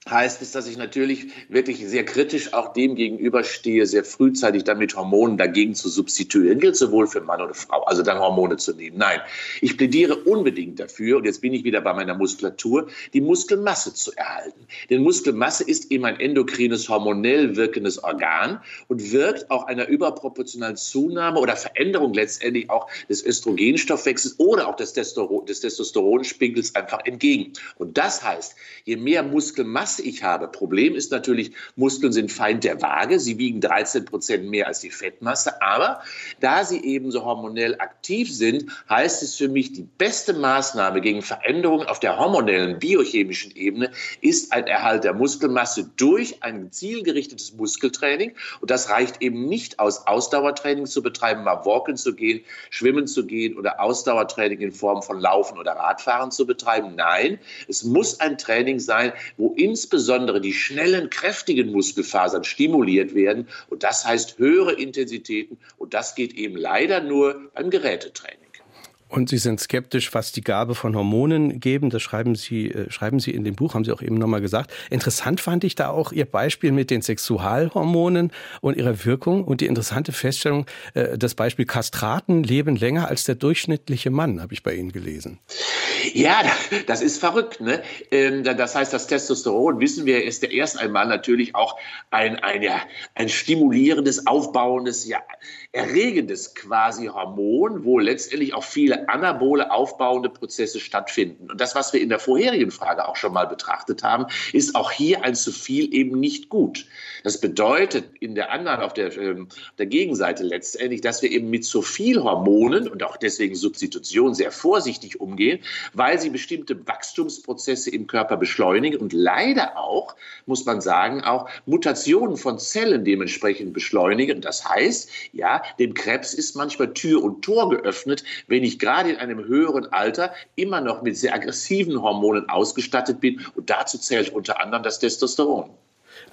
heißt es, dass ich natürlich wirklich sehr kritisch auch dem gegenüberstehe, sehr frühzeitig dann mit Hormonen dagegen zu substituieren. Gilt sowohl für Mann oder Frau, also dann Hormone zu nehmen. Nein, ich plädiere unbedingt dafür, und jetzt bin ich wieder bei meiner Muskulatur, die Muskelmasse zu erhalten. Denn Muskelmasse ist eben ein endokrines, hormonell wirkendes Organ und wirkt auch einer überproportionalen Zunahme oder Veränderung letztendlich auch des Östrogenstoffwechsels oder auch des, des Testosteronspiegels einfach entgegen. Und das heißt, je mehr Muskelmasse ich habe. Problem ist natürlich, Muskeln sind Feind der Waage. Sie wiegen 13 Prozent mehr als die Fettmasse. Aber da sie eben so hormonell aktiv sind, heißt es für mich, die beste Maßnahme gegen Veränderungen auf der hormonellen, biochemischen Ebene ist ein Erhalt der Muskelmasse durch ein zielgerichtetes Muskeltraining. Und das reicht eben nicht aus, Ausdauertraining zu betreiben, mal walken zu gehen, schwimmen zu gehen oder Ausdauertraining in Form von Laufen oder Radfahren zu betreiben. Nein, es muss ein Training sein, wo insbesondere insbesondere die schnellen, kräftigen Muskelfasern stimuliert werden. Und das heißt höhere Intensitäten. Und das geht eben leider nur beim Gerätetraining. Und Sie sind skeptisch, was die Gabe von Hormonen geben. Das schreiben Sie, äh, schreiben Sie in dem Buch, haben Sie auch eben nochmal gesagt. Interessant fand ich da auch Ihr Beispiel mit den Sexualhormonen und ihrer Wirkung und die interessante Feststellung, äh, das Beispiel Kastraten leben länger als der durchschnittliche Mann, habe ich bei Ihnen gelesen. Ja, das ist verrückt. Ne? Ähm, das heißt, das Testosteron, wissen wir, ist der erst einmal natürlich auch ein, ein, ja, ein stimulierendes, aufbauendes, ja, erregendes quasi Hormon, wo letztendlich auch viele anabole, aufbauende Prozesse stattfinden. Und das, was wir in der vorherigen Frage auch schon mal betrachtet haben, ist auch hier ein zu viel eben nicht gut. Das bedeutet in der anderen, auf der, ähm, der Gegenseite letztendlich, dass wir eben mit zu viel Hormonen und auch deswegen Substitution sehr vorsichtig umgehen, weil sie bestimmte Wachstumsprozesse im Körper beschleunigen und leider auch, muss man sagen, auch Mutationen von Zellen dementsprechend beschleunigen. Das heißt, ja, dem Krebs ist manchmal Tür und Tor geöffnet, wenn ich gerade in einem höheren Alter immer noch mit sehr aggressiven Hormonen ausgestattet bin. Und dazu zählt unter anderem das Testosteron.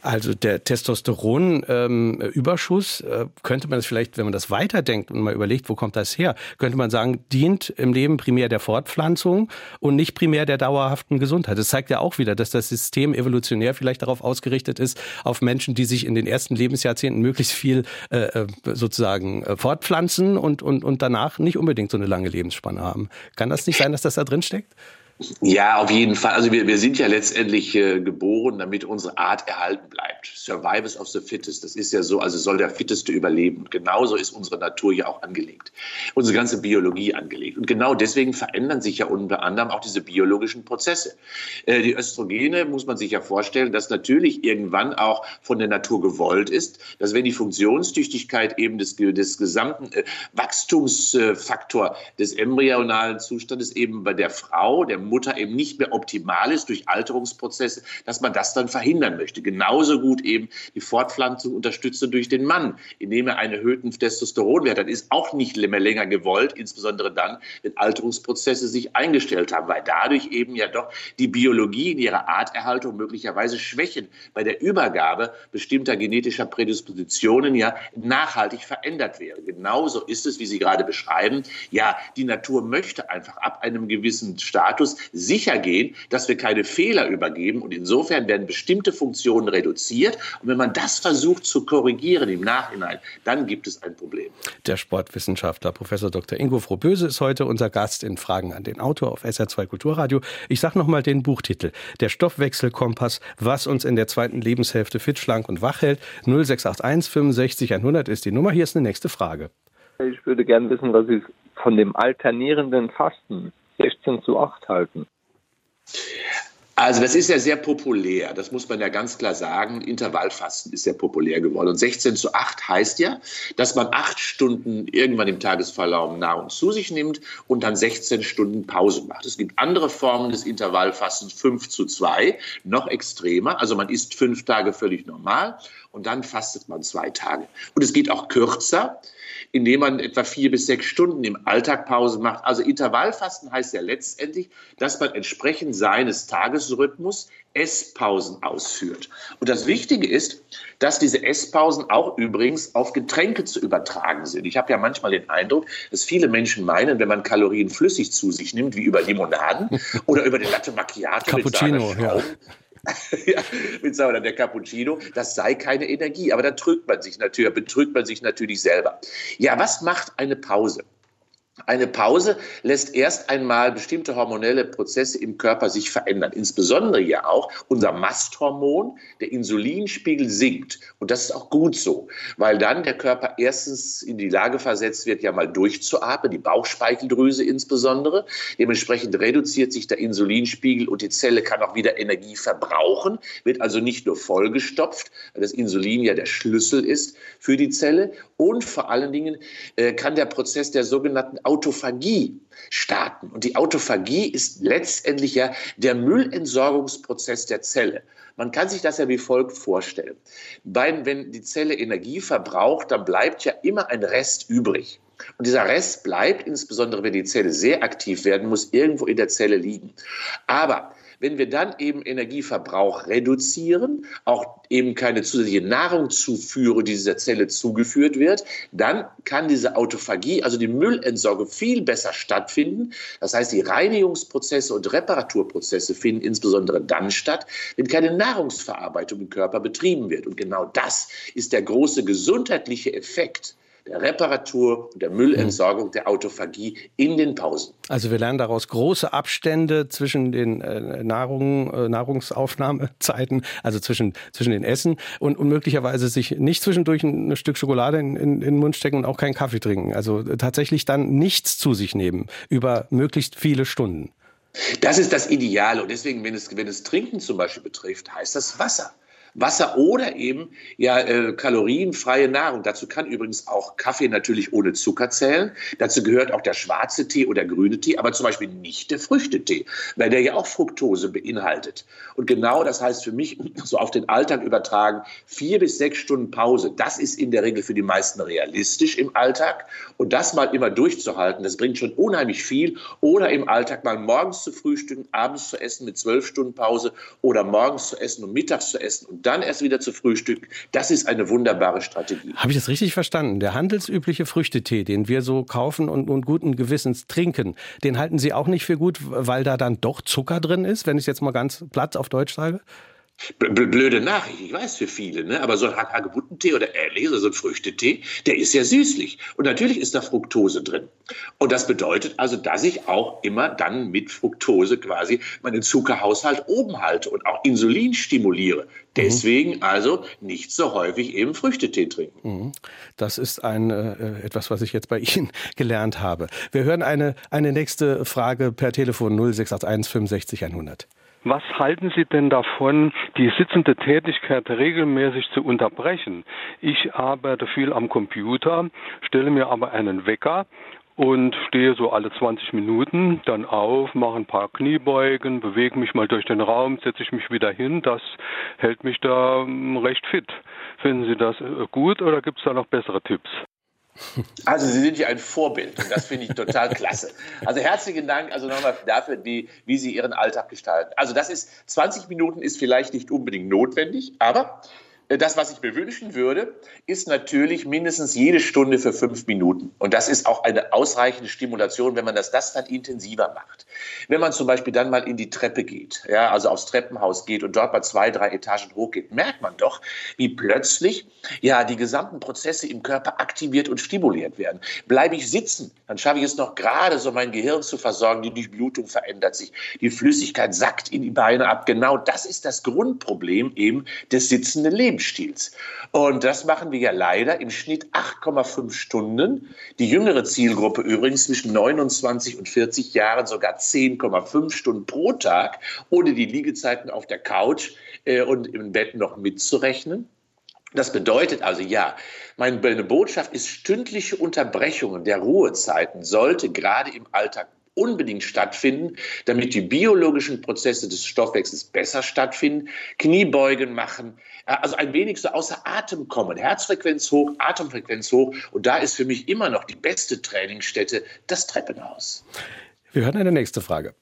Also der Testosteronüberschuss, ähm, äh, könnte man das vielleicht, wenn man das weiterdenkt und mal überlegt, wo kommt das her, könnte man sagen, dient im Leben primär der Fortpflanzung und nicht primär der dauerhaften Gesundheit. Das zeigt ja auch wieder, dass das System evolutionär vielleicht darauf ausgerichtet ist, auf Menschen, die sich in den ersten Lebensjahrzehnten möglichst viel äh, äh sozusagen äh, fortpflanzen und, und, und danach nicht unbedingt so eine lange Lebensspanne haben. Kann das nicht sein, dass das da drin steckt? Ja, auf jeden Fall. Also wir, wir sind ja letztendlich äh, geboren, damit unsere Art erhalten bleibt. Survivors of the fittest, das ist ja so, also soll der Fitteste überleben. Und genauso ist unsere Natur ja auch angelegt, unsere ganze Biologie angelegt. Und genau deswegen verändern sich ja unter anderem auch diese biologischen Prozesse. Äh, die Östrogene muss man sich ja vorstellen, dass natürlich irgendwann auch von der Natur gewollt ist, dass wenn die Funktionstüchtigkeit eben des, des gesamten äh, Wachstumsfaktor des embryonalen Zustandes eben bei der Frau, der Mutter eben nicht mehr optimal ist durch Alterungsprozesse, dass man das dann verhindern möchte. Genauso gut eben die Fortpflanzung unterstützen durch den Mann, indem er einen erhöhten Testosteronwert hat, ist auch nicht mehr länger gewollt, insbesondere dann, wenn Alterungsprozesse sich eingestellt haben, weil dadurch eben ja doch die Biologie in ihrer Arterhaltung möglicherweise schwächen bei der Übergabe bestimmter genetischer Prädispositionen ja nachhaltig verändert wäre. Genauso ist es, wie Sie gerade beschreiben. Ja, die Natur möchte einfach ab einem gewissen Status sicher gehen, dass wir keine Fehler übergeben. Und insofern werden bestimmte Funktionen reduziert. Und wenn man das versucht zu korrigieren im Nachhinein, dann gibt es ein Problem. Der Sportwissenschaftler Professor Dr. Ingo Frohböse ist heute unser Gast in Fragen an den Autor auf SR2 Kulturradio. Ich sage nochmal den Buchtitel. Der Stoffwechselkompass, was uns in der zweiten Lebenshälfte fit, schlank und wach hält. 0681 65 100 ist die Nummer. Hier ist eine nächste Frage. Ich würde gerne wissen, was Sie von dem alternierenden Fasten 16 zu 8 halten? Also das ist ja sehr populär, das muss man ja ganz klar sagen. Intervallfasten ist sehr populär geworden. Und 16 zu 8 heißt ja, dass man acht Stunden irgendwann im Tagesverlauf Nahrung zu sich nimmt und dann 16 Stunden Pause macht. Es gibt andere Formen des Intervallfastens, 5 zu 2, noch extremer. Also man isst fünf Tage völlig normal und dann fastet man zwei Tage. Und es geht auch kürzer indem man etwa vier bis sechs Stunden im Alltag Pause macht. Also Intervallfasten heißt ja letztendlich, dass man entsprechend seines Tagesrhythmus Esspausen ausführt. Und das Wichtige ist, dass diese Esspausen auch übrigens auf Getränke zu übertragen sind. Ich habe ja manchmal den Eindruck, dass viele Menschen meinen, wenn man Kalorien flüssig zu sich nimmt, wie über Limonaden oder über den Latte Macchiato Cappuccino, mit ja. ja, mit sagen wir der Cappuccino, das sei keine Energie. Aber da trügt man sich natürlich, betrügt man sich natürlich selber. Ja, was macht eine Pause? Eine Pause lässt erst einmal bestimmte hormonelle Prozesse im Körper sich verändern. Insbesondere ja auch unser Masthormon, der Insulinspiegel sinkt. Und das ist auch gut so, weil dann der Körper erstens in die Lage versetzt wird, ja mal durchzuatmen, die Bauchspeicheldrüse insbesondere. Dementsprechend reduziert sich der Insulinspiegel und die Zelle kann auch wieder Energie verbrauchen, wird also nicht nur vollgestopft, weil das Insulin ja der Schlüssel ist für die Zelle. Und vor allen Dingen äh, kann der Prozess der sogenannten Autophagie starten. Und die Autophagie ist letztendlich ja der Müllentsorgungsprozess der Zelle. Man kann sich das ja wie folgt vorstellen. wenn die Zelle Energie verbraucht, dann bleibt ja immer ein Rest übrig. Und dieser Rest bleibt, insbesondere wenn die Zelle sehr aktiv werden muss, irgendwo in der Zelle liegen. Aber wenn wir dann eben Energieverbrauch reduzieren, auch eben keine zusätzliche Nahrung zuführen, die dieser Zelle zugeführt wird, dann kann diese Autophagie, also die Müllentsorgung, viel besser stattfinden. Das heißt, die Reinigungsprozesse und Reparaturprozesse finden insbesondere dann statt, wenn keine Nahrungsverarbeitung im Körper betrieben wird. Und genau das ist der große gesundheitliche Effekt der Reparatur und der Müllentsorgung, der Autophagie in den Pausen. Also wir lernen daraus große Abstände zwischen den äh, Nahrung, äh, Nahrungsaufnahmezeiten, also zwischen, zwischen den Essen und, und möglicherweise sich nicht zwischendurch ein Stück Schokolade in, in, in den Mund stecken und auch keinen Kaffee trinken. Also tatsächlich dann nichts zu sich nehmen über möglichst viele Stunden. Das ist das Ideale. Und deswegen, wenn es, wenn es Trinken zum Beispiel betrifft, heißt das Wasser. Wasser oder eben ja äh, kalorienfreie Nahrung. Dazu kann übrigens auch Kaffee natürlich ohne Zucker zählen. Dazu gehört auch der schwarze Tee oder grüne Tee, aber zum Beispiel nicht der Früchtetee, weil der ja auch Fructose beinhaltet. Und genau das heißt für mich, so auf den Alltag übertragen, vier bis sechs Stunden Pause, das ist in der Regel für die meisten realistisch im Alltag. Und das mal immer durchzuhalten, das bringt schon unheimlich viel. Oder im Alltag mal morgens zu frühstücken, abends zu essen mit zwölf Stunden Pause oder morgens zu essen und mittags zu essen und dann erst wieder zu frühstücken. Das ist eine wunderbare Strategie. Habe ich das richtig verstanden? Der handelsübliche Früchtetee, den wir so kaufen und, und guten Gewissens trinken, den halten Sie auch nicht für gut, weil da dann doch Zucker drin ist, wenn ich es jetzt mal ganz platt auf Deutsch sage? Blöde Nachricht, ich weiß für viele, ne? aber so ein Hagebuttentee oder Ehrlich, oder so ein Früchtetee, der ist ja süßlich. Und natürlich ist da Fructose drin. Und das bedeutet also, dass ich auch immer dann mit Fructose quasi meinen Zuckerhaushalt oben halte und auch Insulin stimuliere. Deswegen also nicht so häufig eben Früchtetee trinken. Mhm. Das ist ein, äh, etwas, was ich jetzt bei Ihnen gelernt habe. Wir hören eine, eine nächste Frage per Telefon 0681 65 100. Was halten Sie denn davon, die sitzende Tätigkeit regelmäßig zu unterbrechen? Ich arbeite viel am Computer, stelle mir aber einen Wecker und stehe so alle 20 Minuten dann auf, mache ein paar Kniebeugen, bewege mich mal durch den Raum, setze ich mich wieder hin. Das hält mich da ähm, recht fit. Finden Sie das äh, gut oder gibt es da noch bessere Tipps? Also Sie sind ja ein Vorbild und das finde ich total klasse. Also herzlichen Dank also nochmal dafür, wie, wie Sie Ihren Alltag gestalten. Also das ist, 20 Minuten ist vielleicht nicht unbedingt notwendig, aber das, was ich mir wünschen würde, ist natürlich mindestens jede Stunde für fünf Minuten. Und das ist auch eine ausreichende Stimulation, wenn man das, das dann intensiver macht. Wenn man zum Beispiel dann mal in die Treppe geht, ja, also aufs Treppenhaus geht und dort mal zwei, drei Etagen hochgeht, merkt man doch, wie plötzlich ja die gesamten Prozesse im Körper aktiviert und stimuliert werden. Bleibe ich sitzen, dann schaffe ich es noch gerade so, mein Gehirn zu versorgen, die Durchblutung verändert sich, die Flüssigkeit sackt in die Beine ab. Genau das ist das Grundproblem eben des sitzenden Lebens. Lebensstils. Und das machen wir ja leider im Schnitt 8,5 Stunden. Die jüngere Zielgruppe übrigens zwischen 29 und 40 Jahren sogar 10,5 Stunden pro Tag, ohne die Liegezeiten auf der Couch äh, und im Bett noch mitzurechnen. Das bedeutet also, ja, meine Botschaft ist, stündliche Unterbrechungen der Ruhezeiten sollte gerade im Alltag unbedingt stattfinden, damit die biologischen Prozesse des Stoffwechsels besser stattfinden, Kniebeugen machen, äh, also ein wenig so außer Atem kommen, Herzfrequenz hoch, Atemfrequenz hoch. Und da ist für mich immer noch die beste Trainingsstätte das Treppenhaus. Wir hören eine nächste Frage.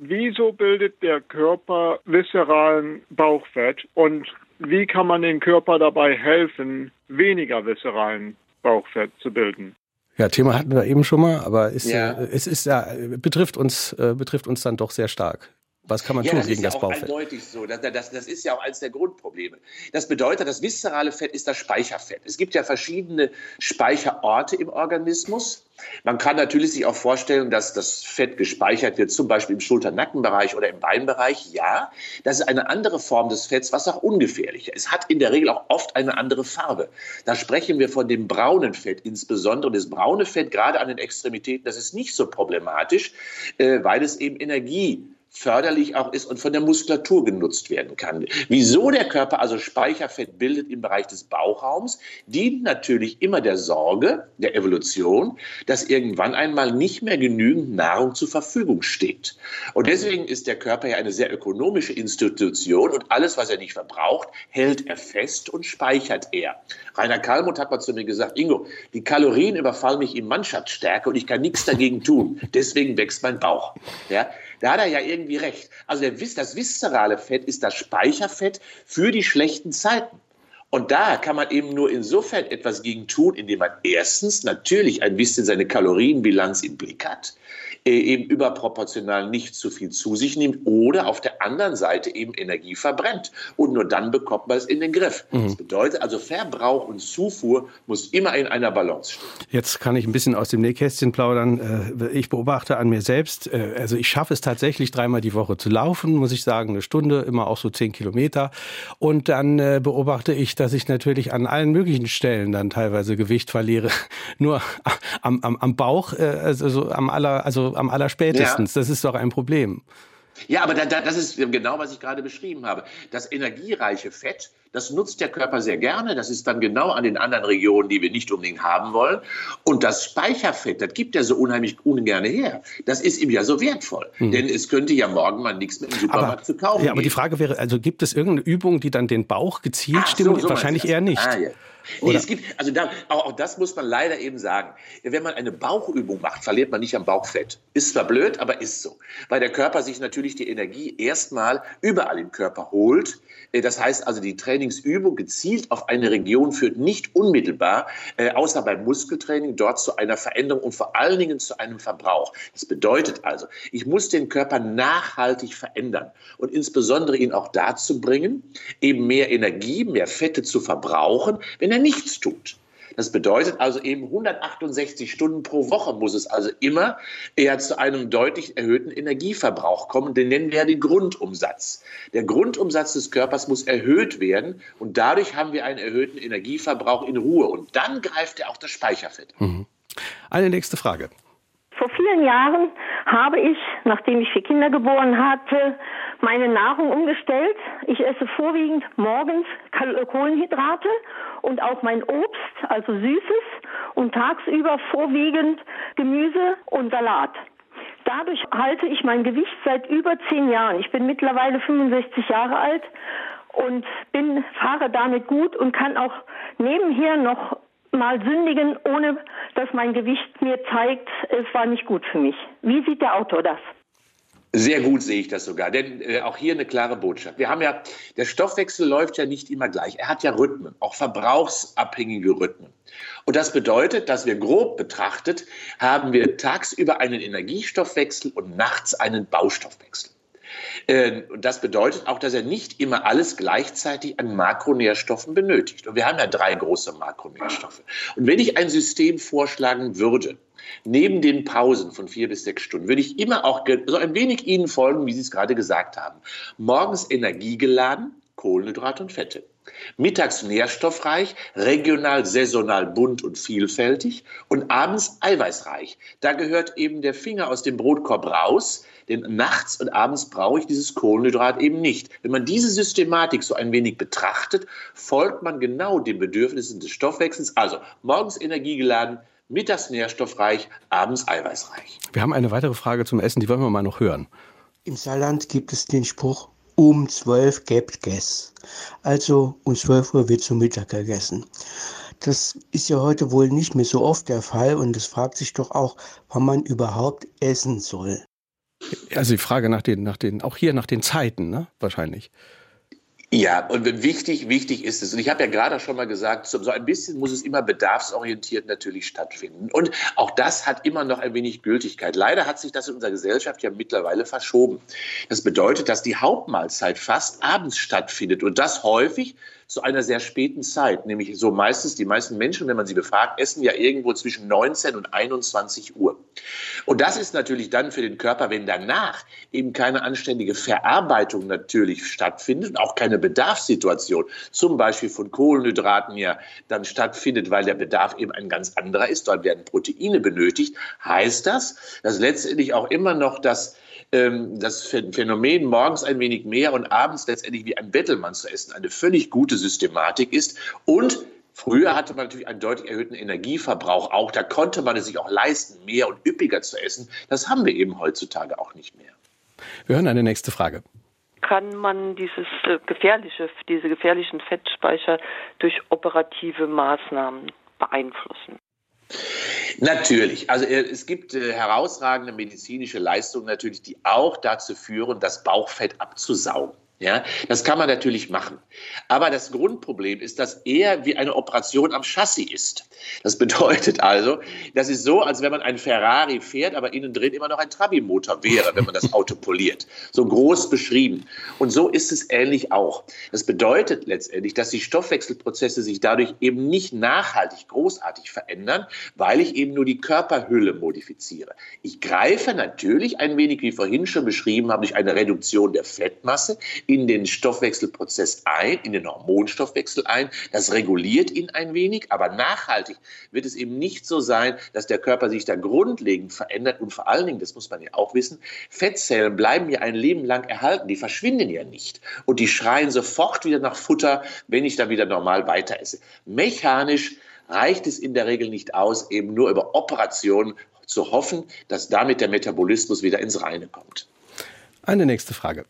Wieso bildet der Körper viszeralen Bauchfett und wie kann man dem Körper dabei helfen, weniger viszeralen Bauchfett zu bilden? Ja, Thema hatten wir eben schon mal, aber es, ja. äh, es ist ja, betrifft uns, äh, betrifft uns dann doch sehr stark. Was kann man ja, tun das gegen das ja Bauchfett? eindeutig so. Das, das, das, ist ja auch eines der Grundprobleme. Das bedeutet, das viszerale Fett ist das Speicherfett. Es gibt ja verschiedene Speicherorte im Organismus. Man kann natürlich sich auch vorstellen, dass das Fett gespeichert wird, zum Beispiel im Schulter-Nackenbereich oder im Beinbereich. Ja, das ist eine andere Form des Fetts, was auch ungefährlicher ist. Es hat in der Regel auch oft eine andere Farbe. Da sprechen wir von dem braunen Fett, insbesondere das braune Fett, gerade an den Extremitäten. Das ist nicht so problematisch, äh, weil es eben Energie förderlich auch ist und von der Muskulatur genutzt werden kann. Wieso der Körper also Speicherfett bildet im Bereich des Bauchraums, dient natürlich immer der Sorge, der Evolution, dass irgendwann einmal nicht mehr genügend Nahrung zur Verfügung steht. Und deswegen ist der Körper ja eine sehr ökonomische Institution und alles, was er nicht verbraucht, hält er fest und speichert er. Rainer Kalmuth hat mal zu mir gesagt, Ingo, die Kalorien überfallen mich in Mannschaftsstärke und ich kann nichts dagegen tun. Deswegen wächst mein Bauch. Ja? Da hat er ja irgendwie recht. Also der, das viszerale Fett ist das Speicherfett für die schlechten Zeiten. Und da kann man eben nur insofern etwas gegen tun, indem man erstens natürlich ein bisschen seine Kalorienbilanz im Blick hat eben überproportional nicht zu viel zu sich nimmt oder auf der anderen Seite eben Energie verbrennt. Und nur dann bekommt man es in den Griff. Mhm. Das bedeutet also, Verbrauch und Zufuhr muss immer in einer Balance stehen. Jetzt kann ich ein bisschen aus dem Nähkästchen plaudern. Äh, ich beobachte an mir selbst, äh, also ich schaffe es tatsächlich dreimal die Woche zu laufen, muss ich sagen, eine Stunde, immer auch so zehn Kilometer. Und dann äh, beobachte ich, dass ich natürlich an allen möglichen Stellen dann teilweise Gewicht verliere. Nur am, am, am Bauch, also am aller, also am allerspätestens. Ja. Das ist doch ein Problem. Ja, aber da, da, das ist genau, was ich gerade beschrieben habe. Das energiereiche Fett, das nutzt der Körper sehr gerne. Das ist dann genau an den anderen Regionen, die wir nicht unbedingt haben wollen. Und das Speicherfett, das gibt er so unheimlich ungern her. Das ist ihm ja so wertvoll. Hm. Denn es könnte ja morgen mal nichts mehr im Supermarkt aber, zu kaufen Ja, aber die Frage wäre, also gibt es irgendeine Übung, die dann den Bauch gezielt Ach, stimuliert? So, so Wahrscheinlich eher nicht. Ah, ja. Nee, es gibt, also da, auch, auch, das muss man leider eben sagen. Wenn man eine Bauchübung macht, verliert man nicht am Bauchfett. Ist zwar blöd, aber ist so. Weil der Körper sich natürlich die Energie erstmal überall im Körper holt. Äh, das heißt also, die Trainingsübung gezielt auf eine Region führt nicht unmittelbar, äh, außer beim Muskeltraining, dort zu einer Veränderung und vor allen Dingen zu einem Verbrauch. Das bedeutet also, ich muss den Körper nachhaltig verändern und insbesondere ihn auch dazu bringen, eben mehr Energie, mehr Fette zu verbrauchen, wenn er nichts tut. Das bedeutet also eben 168 Stunden pro Woche muss es also immer eher zu einem deutlich erhöhten Energieverbrauch kommen. Den nennen wir ja den Grundumsatz. Der Grundumsatz des Körpers muss erhöht werden und dadurch haben wir einen erhöhten Energieverbrauch in Ruhe und dann greift er auch das Speicherfett. Mhm. Eine nächste Frage. Vor vielen Jahren habe ich, nachdem ich vier Kinder geboren hatte, meine Nahrung umgestellt. Ich esse vorwiegend morgens Kohlenhydrate und auch mein Obst, also Süßes, und tagsüber vorwiegend Gemüse und Salat. Dadurch halte ich mein Gewicht seit über zehn Jahren. Ich bin mittlerweile 65 Jahre alt und bin, fahre damit gut und kann auch nebenher noch mal sündigen, ohne dass mein Gewicht mir zeigt, es war nicht gut für mich. Wie sieht der Autor das? Sehr gut sehe ich das sogar, denn äh, auch hier eine klare Botschaft. Wir haben ja, der Stoffwechsel läuft ja nicht immer gleich. Er hat ja Rhythmen, auch verbrauchsabhängige Rhythmen. Und das bedeutet, dass wir grob betrachtet haben wir tagsüber einen Energiestoffwechsel und nachts einen Baustoffwechsel. Ähm, und das bedeutet auch, dass er nicht immer alles gleichzeitig an Makronährstoffen benötigt. Und wir haben ja drei große Makronährstoffe. Und wenn ich ein System vorschlagen würde, neben den Pausen von vier bis sechs Stunden, würde ich immer auch so ein wenig Ihnen folgen, wie Sie es gerade gesagt haben. Morgens energiegeladen, Kohlenhydrate und Fette. Mittags nährstoffreich, regional, saisonal bunt und vielfältig und abends eiweißreich. Da gehört eben der Finger aus dem Brotkorb raus, denn nachts und abends brauche ich dieses Kohlenhydrat eben nicht. Wenn man diese Systematik so ein wenig betrachtet, folgt man genau den Bedürfnissen des Stoffwechsels. Also morgens energiegeladen, mittags nährstoffreich, abends eiweißreich. Wir haben eine weitere Frage zum Essen, die wollen wir mal noch hören. Im Saarland gibt es den Spruch, um 12 gibt Gess. Also um 12 Uhr wird zum Mittag gegessen. Das ist ja heute wohl nicht mehr so oft der Fall und es fragt sich doch auch, wann man überhaupt essen soll. Also die Frage nach den, nach den, auch hier nach den Zeiten, ne? Wahrscheinlich. Ja, und wichtig, wichtig ist es. Und ich habe ja gerade schon mal gesagt, so ein bisschen muss es immer bedarfsorientiert natürlich stattfinden. Und auch das hat immer noch ein wenig Gültigkeit. Leider hat sich das in unserer Gesellschaft ja mittlerweile verschoben. Das bedeutet, dass die Hauptmahlzeit fast abends stattfindet und das häufig zu einer sehr späten Zeit, nämlich so meistens, die meisten Menschen, wenn man sie befragt, essen ja irgendwo zwischen 19 und 21 Uhr. Und das ist natürlich dann für den Körper, wenn danach eben keine anständige Verarbeitung natürlich stattfindet und auch keine Bedarfssituation, zum Beispiel von Kohlenhydraten ja dann stattfindet, weil der Bedarf eben ein ganz anderer ist, dort werden Proteine benötigt, heißt das, dass letztendlich auch immer noch das ähm, das Phänomen morgens ein wenig mehr und abends letztendlich wie ein Bettelmann zu essen eine völlig gute Systematik ist und Früher hatte man natürlich einen deutlich erhöhten Energieverbrauch auch. Da konnte man es sich auch leisten, mehr und üppiger zu essen. Das haben wir eben heutzutage auch nicht mehr. Wir hören eine nächste Frage. Kann man dieses äh, gefährliche, diese gefährlichen Fettspeicher durch operative Maßnahmen beeinflussen? Natürlich. Also äh, es gibt äh, herausragende medizinische Leistungen natürlich, die auch dazu führen, das Bauchfett abzusaugen. Ja, das kann man natürlich machen. Aber das Grundproblem ist, dass eher wie eine Operation am Chassis ist. Das bedeutet also, das ist so, als wenn man ein Ferrari fährt, aber innen drin immer noch ein Trabi-Motor wäre, wenn man das Auto poliert. So groß beschrieben. Und so ist es ähnlich auch. Das bedeutet letztendlich, dass die Stoffwechselprozesse sich dadurch eben nicht nachhaltig großartig verändern, weil ich eben nur die Körperhülle modifiziere. Ich greife natürlich ein wenig, wie vorhin schon beschrieben habe, durch eine Reduktion der Fettmasse in den Stoffwechselprozess ein, in den Hormonstoffwechsel ein. Das reguliert ihn ein wenig, aber nachhaltig wird es eben nicht so sein, dass der Körper sich da grundlegend verändert und vor allen Dingen, das muss man ja auch wissen, Fettzellen bleiben ja ein Leben lang erhalten, die verschwinden ja nicht und die schreien sofort wieder nach Futter, wenn ich dann wieder normal weiter esse. Mechanisch reicht es in der Regel nicht aus, eben nur über Operationen zu hoffen, dass damit der Metabolismus wieder ins Reine kommt. Eine nächste Frage.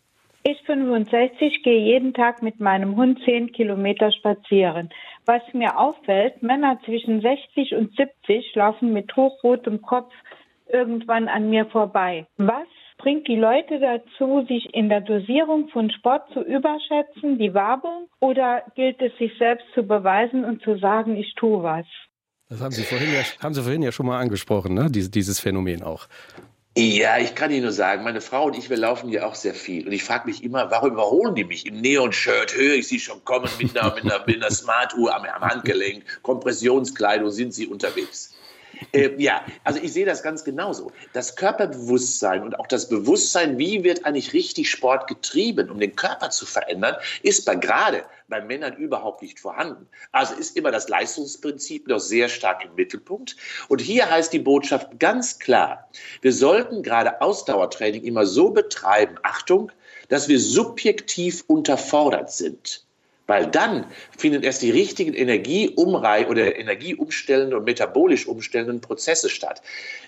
Ich 65 gehe jeden Tag mit meinem Hund 10 Kilometer spazieren. Was mir auffällt, Männer zwischen 60 und 70 laufen mit hochrotem Kopf irgendwann an mir vorbei. Was bringt die Leute dazu, sich in der Dosierung von Sport zu überschätzen, die Werbung, oder gilt es, sich selbst zu beweisen und zu sagen, ich tue was? Das haben Sie vorhin ja, haben Sie vorhin ja schon mal angesprochen, ne? Dies, dieses Phänomen auch. Ja, ich kann Ihnen nur sagen, meine Frau und ich, wir laufen hier auch sehr viel. Und ich frage mich immer, warum überholen die mich? Im Neon-Shirt höre ich sie schon kommen mit einer, mit einer, mit einer Smart-Uhr am, am Handgelenk, Kompressionskleidung sind sie unterwegs. Äh, ja, also ich sehe das ganz genauso. Das Körperbewusstsein und auch das Bewusstsein, wie wird eigentlich richtig Sport getrieben, um den Körper zu verändern, ist bei gerade bei Männern überhaupt nicht vorhanden. Also ist immer das Leistungsprinzip noch sehr stark im Mittelpunkt. Und hier heißt die Botschaft ganz klar, wir sollten gerade Ausdauertraining immer so betreiben, Achtung, dass wir subjektiv unterfordert sind. Weil dann finden erst die richtigen Energieumrei oder energieumstellenden und metabolisch umstellenden Prozesse statt.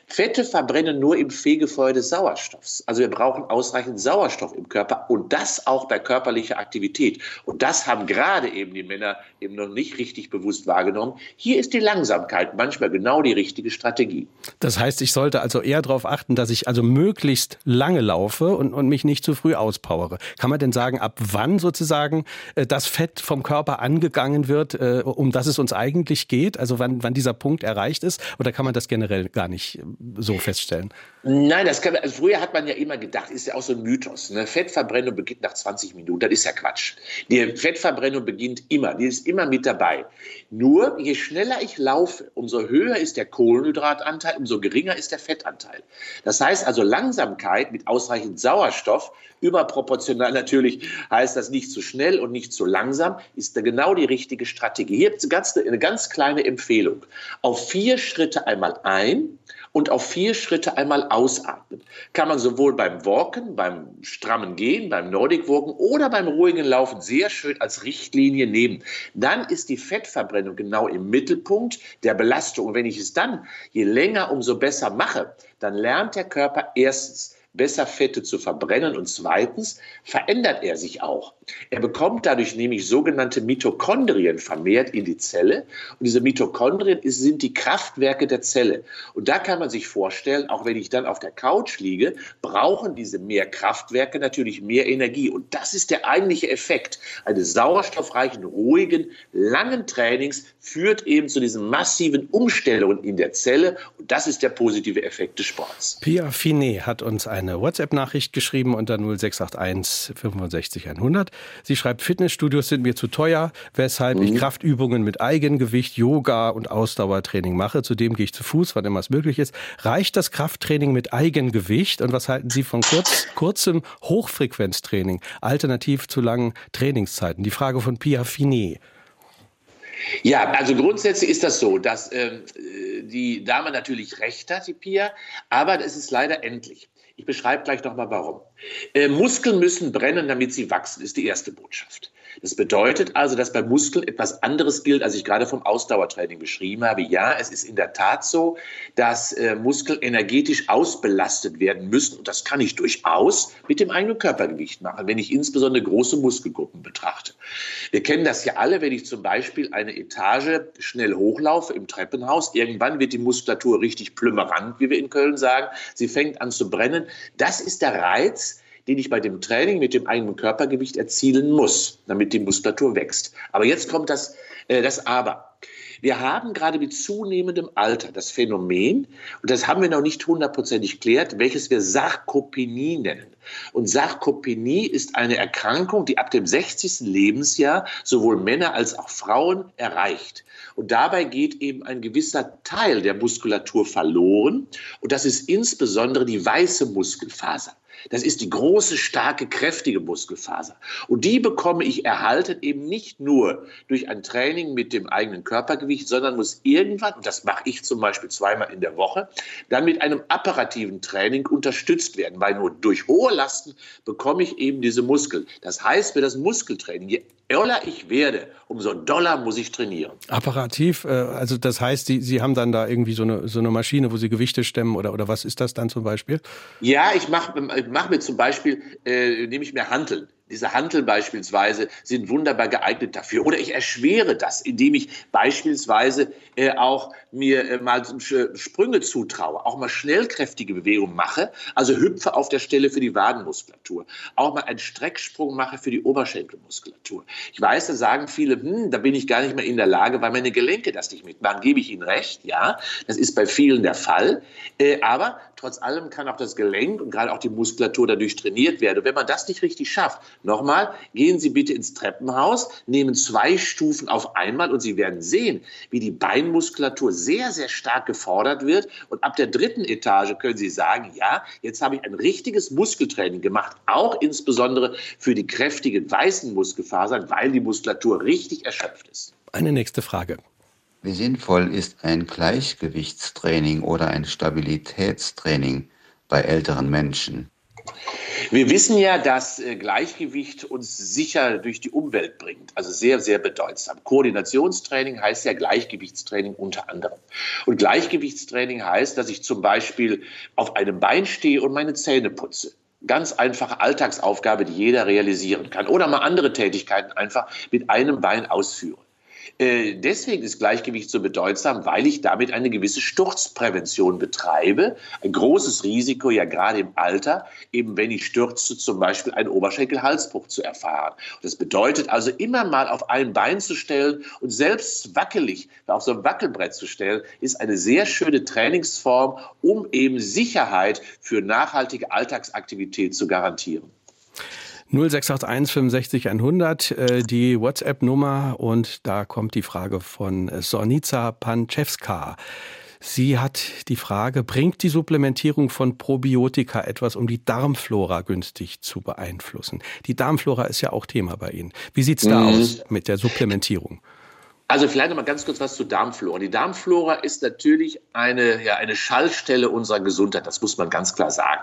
Fette verbrennen nur im Fegefeuer des Sauerstoffs. Also wir brauchen ausreichend Sauerstoff im Körper und das auch bei körperlicher Aktivität. Und das haben gerade eben die Männer eben noch nicht richtig bewusst wahrgenommen. Hier ist die Langsamkeit manchmal genau die richtige Strategie. Das heißt, ich sollte also eher darauf achten, dass ich also möglichst lange laufe und, und mich nicht zu früh auspowere. Kann man denn sagen, ab wann sozusagen äh, das Fett vom Körper angegangen wird, äh, um das es uns eigentlich geht? Also wann, wann dieser Punkt erreicht ist? Oder kann man das generell gar nicht so feststellen. Nein, das kann, also früher hat man ja immer gedacht, ist ja auch so ein Mythos. Eine Fettverbrennung beginnt nach 20 Minuten. Das ist ja Quatsch. Die Fettverbrennung beginnt immer, die ist immer mit dabei. Nur je schneller ich laufe, umso höher ist der Kohlenhydratanteil, umso geringer ist der Fettanteil. Das heißt also Langsamkeit mit ausreichend Sauerstoff, überproportional natürlich heißt das nicht zu schnell und nicht zu langsam, ist da genau die richtige Strategie. Hier gibt eine ganz kleine Empfehlung. Auf vier Schritte einmal ein und auf vier Schritte einmal ausatmen. Kann man sowohl beim Walken, beim strammen Gehen, beim Nordic Walken oder beim ruhigen Laufen sehr schön als Richtlinie nehmen. Dann ist die Fettverbrennung genau im Mittelpunkt der Belastung. Und wenn ich es dann je länger, umso besser mache, dann lernt der Körper erstens, besser Fette zu verbrennen und zweitens verändert er sich auch. Er bekommt dadurch nämlich sogenannte Mitochondrien vermehrt in die Zelle und diese Mitochondrien sind die Kraftwerke der Zelle. Und da kann man sich vorstellen, auch wenn ich dann auf der Couch liege, brauchen diese mehr Kraftwerke natürlich mehr Energie und das ist der eigentliche Effekt eines sauerstoffreichen, ruhigen, langen Trainings führt eben zu diesen massiven Umstellungen in der Zelle und das ist der positive Effekt des Sports. Pia Finet hat uns ein eine WhatsApp-Nachricht geschrieben unter 0681 65 100. Sie schreibt, Fitnessstudios sind mir zu teuer, weshalb mhm. ich Kraftübungen mit Eigengewicht, Yoga und Ausdauertraining mache. Zudem gehe ich zu Fuß, wann immer es möglich ist. Reicht das Krafttraining mit Eigengewicht? Und was halten Sie von kurz, kurzem Hochfrequenztraining, alternativ zu langen Trainingszeiten? Die Frage von Pia Finet. Ja, also grundsätzlich ist das so, dass äh, die Dame natürlich recht hat, die Pia, aber es ist leider endlich. Ich beschreibe gleich nochmal warum. Äh, Muskeln müssen brennen, damit sie wachsen, ist die erste Botschaft. Das bedeutet also, dass bei Muskeln etwas anderes gilt, als ich gerade vom Ausdauertraining beschrieben habe. Ja, es ist in der Tat so, dass äh, Muskeln energetisch ausbelastet werden müssen. Und das kann ich durchaus mit dem eigenen Körpergewicht machen, wenn ich insbesondere große Muskelgruppen betrachte. Wir kennen das ja alle, wenn ich zum Beispiel eine Etage schnell hochlaufe im Treppenhaus. Irgendwann wird die Muskulatur richtig plümmerant, wie wir in Köln sagen. Sie fängt an zu brennen. Das ist der Reiz, den ich bei dem Training mit dem eigenen Körpergewicht erzielen muss, damit die Muskulatur wächst. Aber jetzt kommt das, äh, das Aber. Wir haben gerade mit zunehmendem Alter das Phänomen, und das haben wir noch nicht hundertprozentig klärt, welches wir Sarkopenie nennen. Und Sarkopenie ist eine Erkrankung, die ab dem 60. Lebensjahr sowohl Männer als auch Frauen erreicht. Und dabei geht eben ein gewisser Teil der Muskulatur verloren. Und das ist insbesondere die weiße Muskelfaser. Das ist die große, starke, kräftige Muskelfaser. Und die bekomme ich erhalten eben nicht nur durch ein Training mit dem eigenen Körpergewicht, sondern muss irgendwann, und das mache ich zum Beispiel zweimal in der Woche, dann mit einem apparativen Training unterstützt werden, weil nur durch hohe Lasten bekomme ich eben diese Muskeln. Das heißt, für das Muskeltraining, je öller ich werde, umso doller muss ich trainieren. Apparativ, äh, also das heißt, Sie, Sie haben dann da irgendwie so eine, so eine Maschine, wo Sie Gewichte stemmen oder, oder was ist das dann zum Beispiel? Ja, ich mache mach mir zum Beispiel, äh, nehme ich mir Hanteln diese Hantel beispielsweise sind wunderbar geeignet dafür. Oder ich erschwere das, indem ich beispielsweise äh, auch mir äh, mal Sprünge zutraue, auch mal schnellkräftige Bewegungen mache, also hüpfe auf der Stelle für die Wadenmuskulatur, auch mal einen Strecksprung mache für die Oberschenkelmuskulatur. Ich weiß, da sagen viele, hm, da bin ich gar nicht mehr in der Lage, weil meine Gelenke das nicht mitmachen. Gebe ich Ihnen recht, ja, das ist bei vielen der Fall. Äh, aber trotz allem kann auch das Gelenk und gerade auch die Muskulatur dadurch trainiert werden. Und wenn man das nicht richtig schafft, nochmal, gehen Sie bitte ins Treppenhaus, nehmen zwei Stufen auf einmal und Sie werden sehen, wie die Beinmuskulatur sehr, sehr stark gefordert wird. Und ab der dritten Etage können Sie sagen, ja, jetzt habe ich ein richtiges Muskeltraining gemacht, auch insbesondere für die kräftigen weißen Muskelfasern, weil die Muskulatur richtig erschöpft ist. Eine nächste Frage. Wie sinnvoll ist ein Gleichgewichtstraining oder ein Stabilitätstraining bei älteren Menschen? Wir wissen ja, dass äh, Gleichgewicht uns sicher durch die Umwelt bringt. Also sehr, sehr bedeutsam. Koordinationstraining heißt ja Gleichgewichtstraining unter anderem. Und Gleichgewichtstraining heißt, dass ich zum Beispiel auf einem Bein stehe und meine Zähne putze. Ganz einfache Alltagsaufgabe, die jeder realisieren kann. Oder mal andere Tätigkeiten einfach mit einem Bein ausführen. Äh, deswegen ist Gleichgewicht so bedeutsam, weil ich damit eine gewisse Sturzprävention betreibe. Ein großes Risiko, ja gerade im Alter, eben wenn ich stürze, zum Beispiel einen Oberschenkelhalsbruch zu erfahren. Das bedeutet also immer mal auf ein Bein zu stellen und selbst wackelig auf so ein Wackelbrett zu stellen, ist eine sehr schöne Trainingsform, um eben Sicherheit für nachhaltige Alltagsaktivität zu garantieren. 0681 65 100, äh, die WhatsApp-Nummer und da kommt die Frage von Sornica Panczewska. Sie hat die Frage, bringt die Supplementierung von Probiotika etwas, um die Darmflora günstig zu beeinflussen? Die Darmflora ist ja auch Thema bei Ihnen. Wie sieht's da mhm. aus mit der Supplementierung? Also vielleicht noch mal ganz kurz was zur Darmflora. Die Darmflora ist natürlich eine, ja, eine Schallstelle unserer Gesundheit, das muss man ganz klar sagen.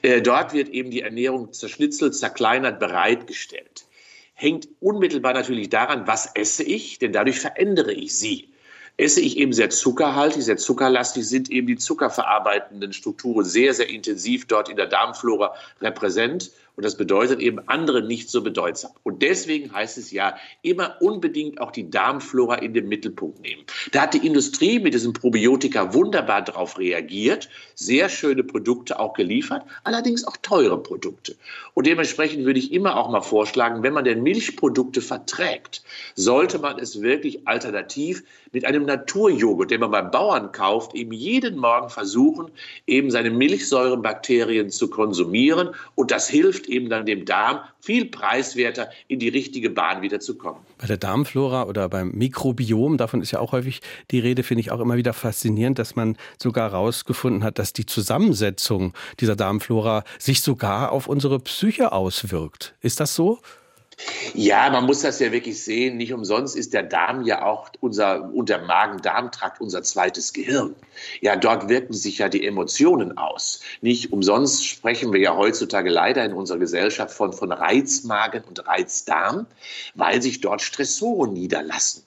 Äh, dort wird eben die Ernährung zerschnitzelt, zerkleinert, bereitgestellt. Hängt unmittelbar natürlich daran, was esse ich, denn dadurch verändere ich sie. Esse ich eben sehr zuckerhaltig, sehr zuckerlastig, sind eben die zuckerverarbeitenden Strukturen sehr, sehr intensiv dort in der Darmflora repräsent. Und das bedeutet eben andere nicht so bedeutsam. Und deswegen heißt es ja, immer unbedingt auch die Darmflora in den Mittelpunkt nehmen. Da hat die Industrie mit diesem Probiotika wunderbar darauf reagiert, sehr schöne Produkte auch geliefert, allerdings auch teure Produkte. Und dementsprechend würde ich immer auch mal vorschlagen, wenn man denn Milchprodukte verträgt, sollte man es wirklich alternativ mit einem Naturjoghurt, den man beim Bauern kauft, eben jeden Morgen versuchen, eben seine Milchsäurenbakterien zu konsumieren. Und das hilft eben dann dem Darm, viel preiswerter in die richtige Bahn wieder zu kommen. Bei der Darmflora oder beim Mikrobiom, davon ist ja auch häufig die Rede, finde ich auch immer wieder faszinierend, dass man sogar herausgefunden hat, dass die Zusammensetzung dieser Darmflora sich sogar auf unsere Psyche auswirkt. Ist das so? Ja, man muss das ja wirklich sehen. Nicht umsonst ist der Darm ja auch unser, und der Magen-Darm-Trakt unser zweites Gehirn. Ja, dort wirken sich ja die Emotionen aus. Nicht umsonst sprechen wir ja heutzutage leider in unserer Gesellschaft von, von Reizmagen und Reizdarm, weil sich dort Stressoren niederlassen.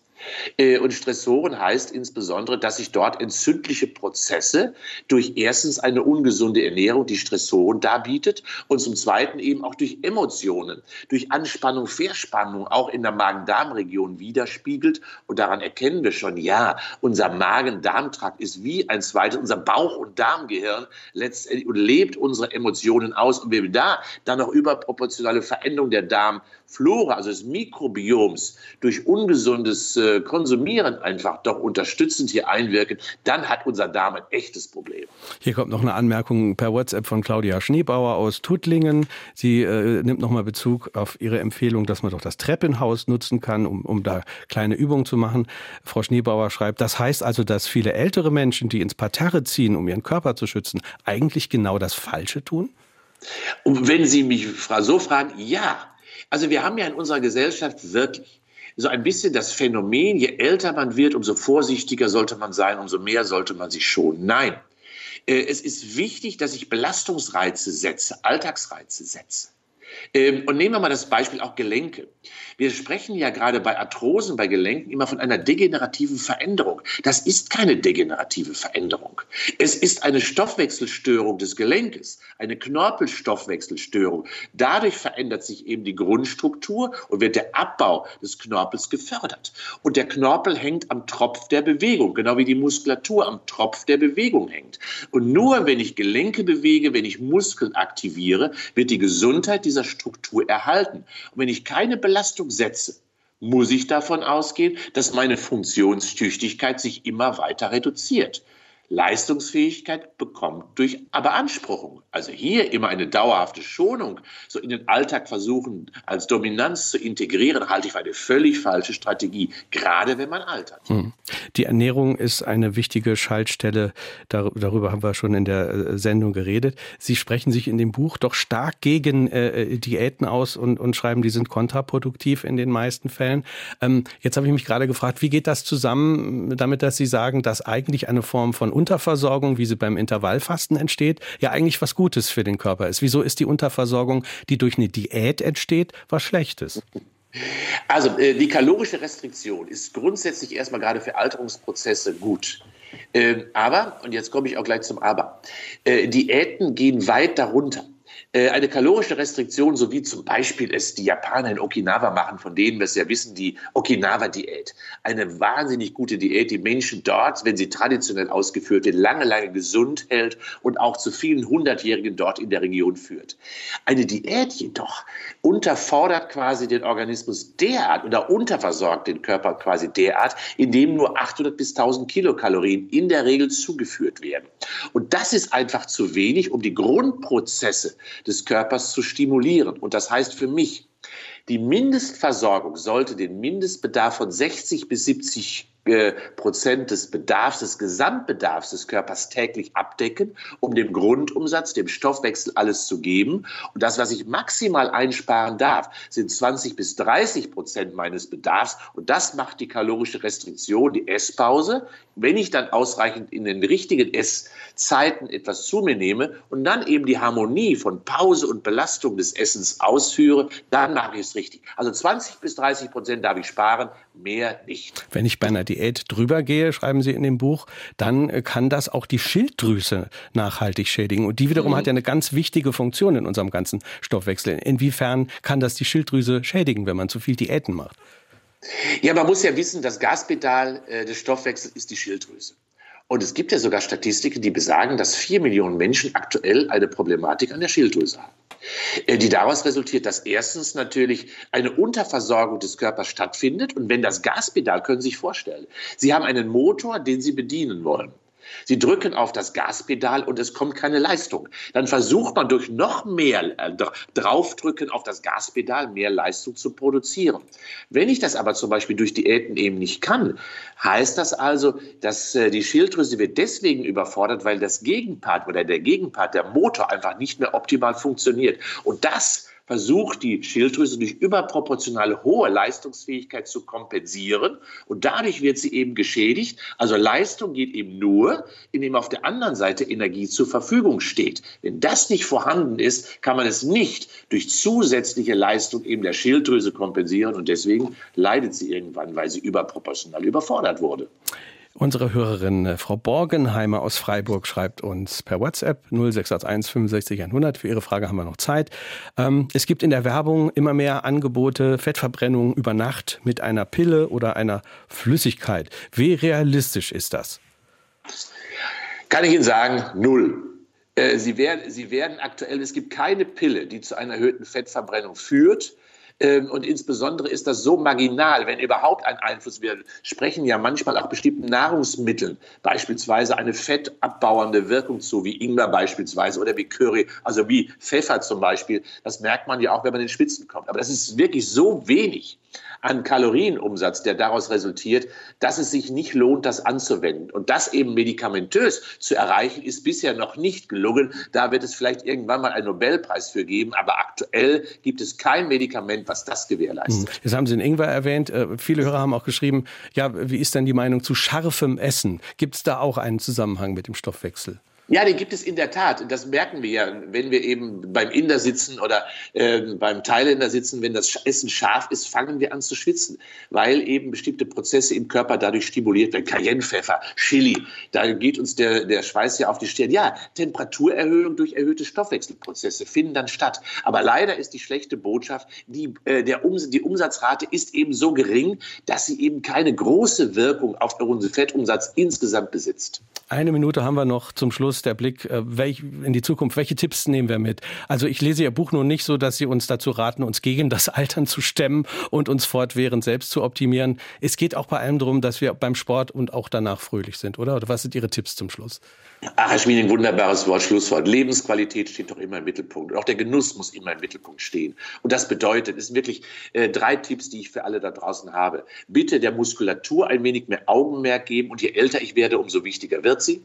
Äh, und Stressoren heißt insbesondere, dass sich dort entzündliche Prozesse durch erstens eine ungesunde Ernährung, die Stressoren darbietet, und zum Zweiten eben auch durch Emotionen, durch Anspannung, Verspannung auch in der Magen-Darm-Region widerspiegelt. Und daran erkennen wir schon, ja, unser Magen-Darm-Trakt ist wie ein zweites, unser Bauch- und Darmgehirn letztendlich und lebt unsere Emotionen aus. Und wenn wir da dann noch überproportionale Veränderung der Darmflora, also des Mikrobioms, durch ungesundes äh, Konsumieren einfach doch unterstützend hier einwirken, dann hat unser Darm ein echtes Problem. Hier kommt noch eine Anmerkung per WhatsApp von Claudia Schneebauer aus Tuttlingen. Sie äh, nimmt nochmal Bezug auf ihre Empfehlung, dass man doch das Treppenhaus nutzen kann, um, um da kleine Übungen zu machen. Frau Schneebauer schreibt, das heißt also, dass viele ältere Menschen, die ins Parterre ziehen, um ihren Körper zu schützen, eigentlich genau das Falsche tun? Und wenn Sie mich so fragen, ja. Also wir haben ja in unserer Gesellschaft wirklich so ein bisschen das Phänomen, je älter man wird, umso vorsichtiger sollte man sein, umso mehr sollte man sich schonen. Nein, äh, es ist wichtig, dass ich Belastungsreize setze, Alltagsreize setze. Ähm, und nehmen wir mal das Beispiel auch Gelenke. Wir sprechen ja gerade bei Arthrosen, bei Gelenken immer von einer degenerativen Veränderung. Das ist keine degenerative Veränderung. Es ist eine Stoffwechselstörung des Gelenkes, eine Knorpelstoffwechselstörung. Dadurch verändert sich eben die Grundstruktur und wird der Abbau des Knorpels gefördert. Und der Knorpel hängt am Tropf der Bewegung, genau wie die Muskulatur am Tropf der Bewegung hängt. Und nur wenn ich Gelenke bewege, wenn ich Muskeln aktiviere, wird die Gesundheit dieser Struktur erhalten. Und wenn ich keine Belastung setze, muss ich davon ausgehen, dass meine Funktionstüchtigkeit sich immer weiter reduziert. Leistungsfähigkeit bekommt durch Beanspruchung. Also hier immer eine dauerhafte Schonung, so in den Alltag versuchen, als Dominanz zu integrieren, halte ich für eine völlig falsche Strategie, gerade wenn man altert. Hm. Die Ernährung ist eine wichtige Schaltstelle, darüber haben wir schon in der äh, Sendung geredet. Sie sprechen sich in dem Buch doch stark gegen äh, Diäten aus und, und schreiben, die sind kontraproduktiv in den meisten Fällen. Ähm, jetzt habe ich mich gerade gefragt, wie geht das zusammen damit, dass Sie sagen, dass eigentlich eine Form von Unterversorgung, wie sie beim Intervallfasten entsteht, ja eigentlich was Gutes für den Körper ist. Wieso ist die Unterversorgung, die durch eine Diät entsteht, was Schlechtes? Also äh, die kalorische Restriktion ist grundsätzlich erstmal gerade für Alterungsprozesse gut. Ähm, aber, und jetzt komme ich auch gleich zum Aber, äh, Diäten gehen weit darunter. Äh, eine kalorische Restriktion, so wie zum Beispiel es die Japaner in Okinawa machen, von denen wir es ja wissen, die Okinawa-Diät. Eine wahnsinnig gute Diät, die Menschen dort, wenn sie traditionell ausgeführt wird, lange, lange gesund hält und auch zu vielen Hundertjährigen dort in der Region führt. Eine Diät jedoch unterfordert quasi den Organismus derart oder unterversorgt den Körper quasi derart, indem nur 800 bis 1000 Kilokalorien in der Regel zugeführt werden. Und das ist einfach zu wenig, um die Grundprozesse des Körpers zu stimulieren. Und das heißt für mich, die Mindestversorgung sollte den Mindestbedarf von 60 bis 70 Prozent des Bedarfs, des Gesamtbedarfs des Körpers täglich abdecken, um dem Grundumsatz, dem Stoffwechsel alles zu geben. Und das, was ich maximal einsparen darf, sind 20 bis 30 Prozent meines Bedarfs. Und das macht die kalorische Restriktion, die Esspause. Wenn ich dann ausreichend in den richtigen Esszeiten etwas zu mir nehme und dann eben die Harmonie von Pause und Belastung des Essens ausführe, dann mache ich es richtig. Also 20 bis 30 Prozent darf ich sparen, mehr nicht. Wenn ich bei einer Diät drüber gehe, schreiben Sie in dem Buch, dann äh, kann das auch die Schilddrüse nachhaltig schädigen. Und die wiederum mhm. hat ja eine ganz wichtige Funktion in unserem ganzen Stoffwechsel. Inwiefern kann das die Schilddrüse schädigen, wenn man zu viel Diäten macht? Ja, man muss ja wissen, das Gaspedal äh, des Stoffwechsels ist die Schilddrüse. Und es gibt ja sogar Statistiken, die besagen, dass vier Millionen Menschen aktuell eine Problematik an der Schilddrüse haben. Äh, die daraus resultiert, dass erstens natürlich eine Unterversorgung des Körpers stattfindet. Und wenn das Gaspedal, können Sie sich vorstellen, Sie haben einen Motor, den Sie bedienen wollen. Sie drücken auf das Gaspedal und es kommt keine Leistung. Dann versucht man durch noch mehr äh, draufdrücken auf das Gaspedal mehr Leistung zu produzieren. Wenn ich das aber zum Beispiel durch Diäten eben nicht kann, heißt das also, dass äh, die Schilddrüse wird deswegen überfordert, weil das Gegenpart oder der Gegenpart, der Motor einfach nicht mehr optimal funktioniert. Und das versucht die Schilddrüse durch überproportionale hohe Leistungsfähigkeit zu kompensieren und dadurch wird sie eben geschädigt. Also Leistung geht eben nur, indem auf der anderen Seite Energie zur Verfügung steht. Wenn das nicht vorhanden ist, kann man es nicht durch zusätzliche Leistung eben der Schilddrüse kompensieren und deswegen leidet sie irgendwann, weil sie überproportional überfordert wurde. Unsere Hörerin äh, Frau Borgenheimer aus Freiburg schreibt uns per WhatsApp 0681 65 100. Für Ihre Frage haben wir noch Zeit. Ähm, es gibt in der Werbung immer mehr Angebote, Fettverbrennung über Nacht mit einer Pille oder einer Flüssigkeit. Wie realistisch ist das? Kann ich Ihnen sagen, null. Äh, sie werden, Sie werden aktuell, es gibt keine Pille, die zu einer erhöhten Fettverbrennung führt. Ähm, und insbesondere ist das so marginal, wenn überhaupt ein Einfluss. Wir sprechen ja manchmal auch bestimmten Nahrungsmitteln, beispielsweise eine fettabbauende Wirkung zu, wie Ingwer beispielsweise oder wie Curry, also wie Pfeffer zum Beispiel. Das merkt man ja auch, wenn man in den Spitzen kommt. Aber das ist wirklich so wenig an Kalorienumsatz, der daraus resultiert, dass es sich nicht lohnt, das anzuwenden. Und das eben medikamentös zu erreichen, ist bisher noch nicht gelungen. Da wird es vielleicht irgendwann mal einen Nobelpreis für geben. Aber aktuell gibt es kein Medikament, was das gewährleistet. Hm. Jetzt haben Sie den Ingwer erwähnt. Äh, viele Hörer haben auch geschrieben, ja, wie ist denn die Meinung zu scharfem Essen? Gibt es da auch einen Zusammenhang mit dem Stoffwechsel? Ja, den gibt es in der Tat. Das merken wir ja, wenn wir eben beim Inder sitzen oder äh, beim Thailänder sitzen. Wenn das Essen scharf ist, fangen wir an zu schwitzen, weil eben bestimmte Prozesse im Körper dadurch stimuliert werden. Cayennepfeffer, Chili, da geht uns der, der Schweiß ja auf die Stirn. Ja, Temperaturerhöhung durch erhöhte Stoffwechselprozesse finden dann statt. Aber leider ist die schlechte Botschaft, die, äh, der um, die Umsatzrate ist eben so gering, dass sie eben keine große Wirkung auf unseren Fettumsatz insgesamt besitzt. Eine Minute haben wir noch zum Schluss der Blick äh, welch, in die Zukunft. Welche Tipps nehmen wir mit? Also ich lese Ihr Buch nun nicht so, dass Sie uns dazu raten, uns gegen das Altern zu stemmen und uns fortwährend selbst zu optimieren. Es geht auch bei allem darum, dass wir beim Sport und auch danach fröhlich sind, oder? Oder was sind Ihre Tipps zum Schluss? Ach, Herr Schmieding, wunderbares Wort, Schlusswort. Lebensqualität steht doch immer im Mittelpunkt. Und auch der Genuss muss immer im Mittelpunkt stehen. Und das bedeutet, es sind wirklich äh, drei Tipps, die ich für alle da draußen habe. Bitte der Muskulatur ein wenig mehr Augenmerk geben. Und je älter ich werde, umso wichtiger wird sie.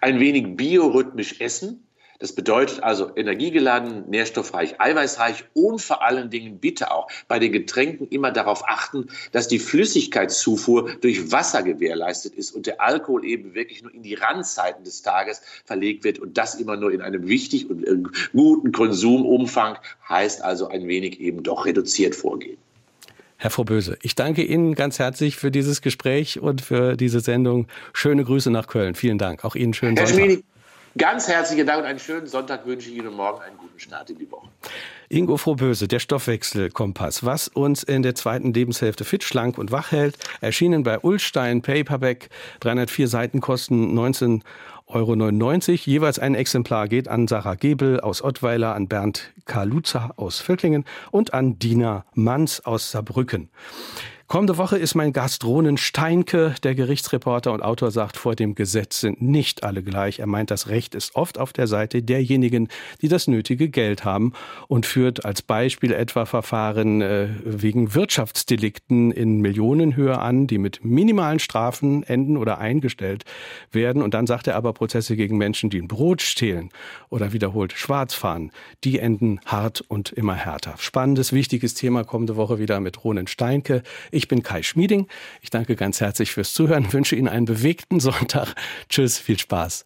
Ein wenig biorhythmisch essen. Das bedeutet also energiegeladen, nährstoffreich, eiweißreich und vor allen Dingen bitte auch bei den Getränken immer darauf achten, dass die Flüssigkeitszufuhr durch Wasser gewährleistet ist und der Alkohol eben wirklich nur in die Randzeiten des Tages verlegt wird und das immer nur in einem wichtig und äh, guten Konsumumfang, heißt also ein wenig eben doch reduziert vorgehen. Herr Böse, ich danke Ihnen ganz herzlich für dieses Gespräch und für diese Sendung. Schöne Grüße nach Köln. Vielen Dank. Auch Ihnen schönen Herr Sonntag. Schmiedi, Ganz herzlichen Dank und einen schönen Sonntag wünsche ich Ihnen morgen einen guten Start in die Woche. Ingo Frohböse, der Stoffwechselkompass, was uns in der zweiten Lebenshälfte fit, schlank und wach hält, erschienen bei Ulstein Paperback, 304 Seiten kosten 19 Euro 99. Jeweils ein Exemplar geht an Sarah Gebel aus Ottweiler, an Bernd Kaluza aus Völklingen und an Dina Manns aus Saarbrücken. Kommende Woche ist mein Gast Ronen Steinke, der Gerichtsreporter und Autor sagt, vor dem Gesetz sind nicht alle gleich. Er meint, das Recht ist oft auf der Seite derjenigen, die das nötige Geld haben und führt als Beispiel etwa Verfahren äh, wegen Wirtschaftsdelikten in Millionenhöhe an, die mit minimalen Strafen enden oder eingestellt werden. Und dann sagt er aber Prozesse gegen Menschen, die ein Brot stehlen oder wiederholt schwarz fahren, die enden hart und immer härter. Spannendes, wichtiges Thema kommende Woche wieder mit Ronen Steinke. Ich bin Kai Schmieding. Ich danke ganz herzlich fürs Zuhören, wünsche Ihnen einen bewegten Sonntag. Tschüss, viel Spaß.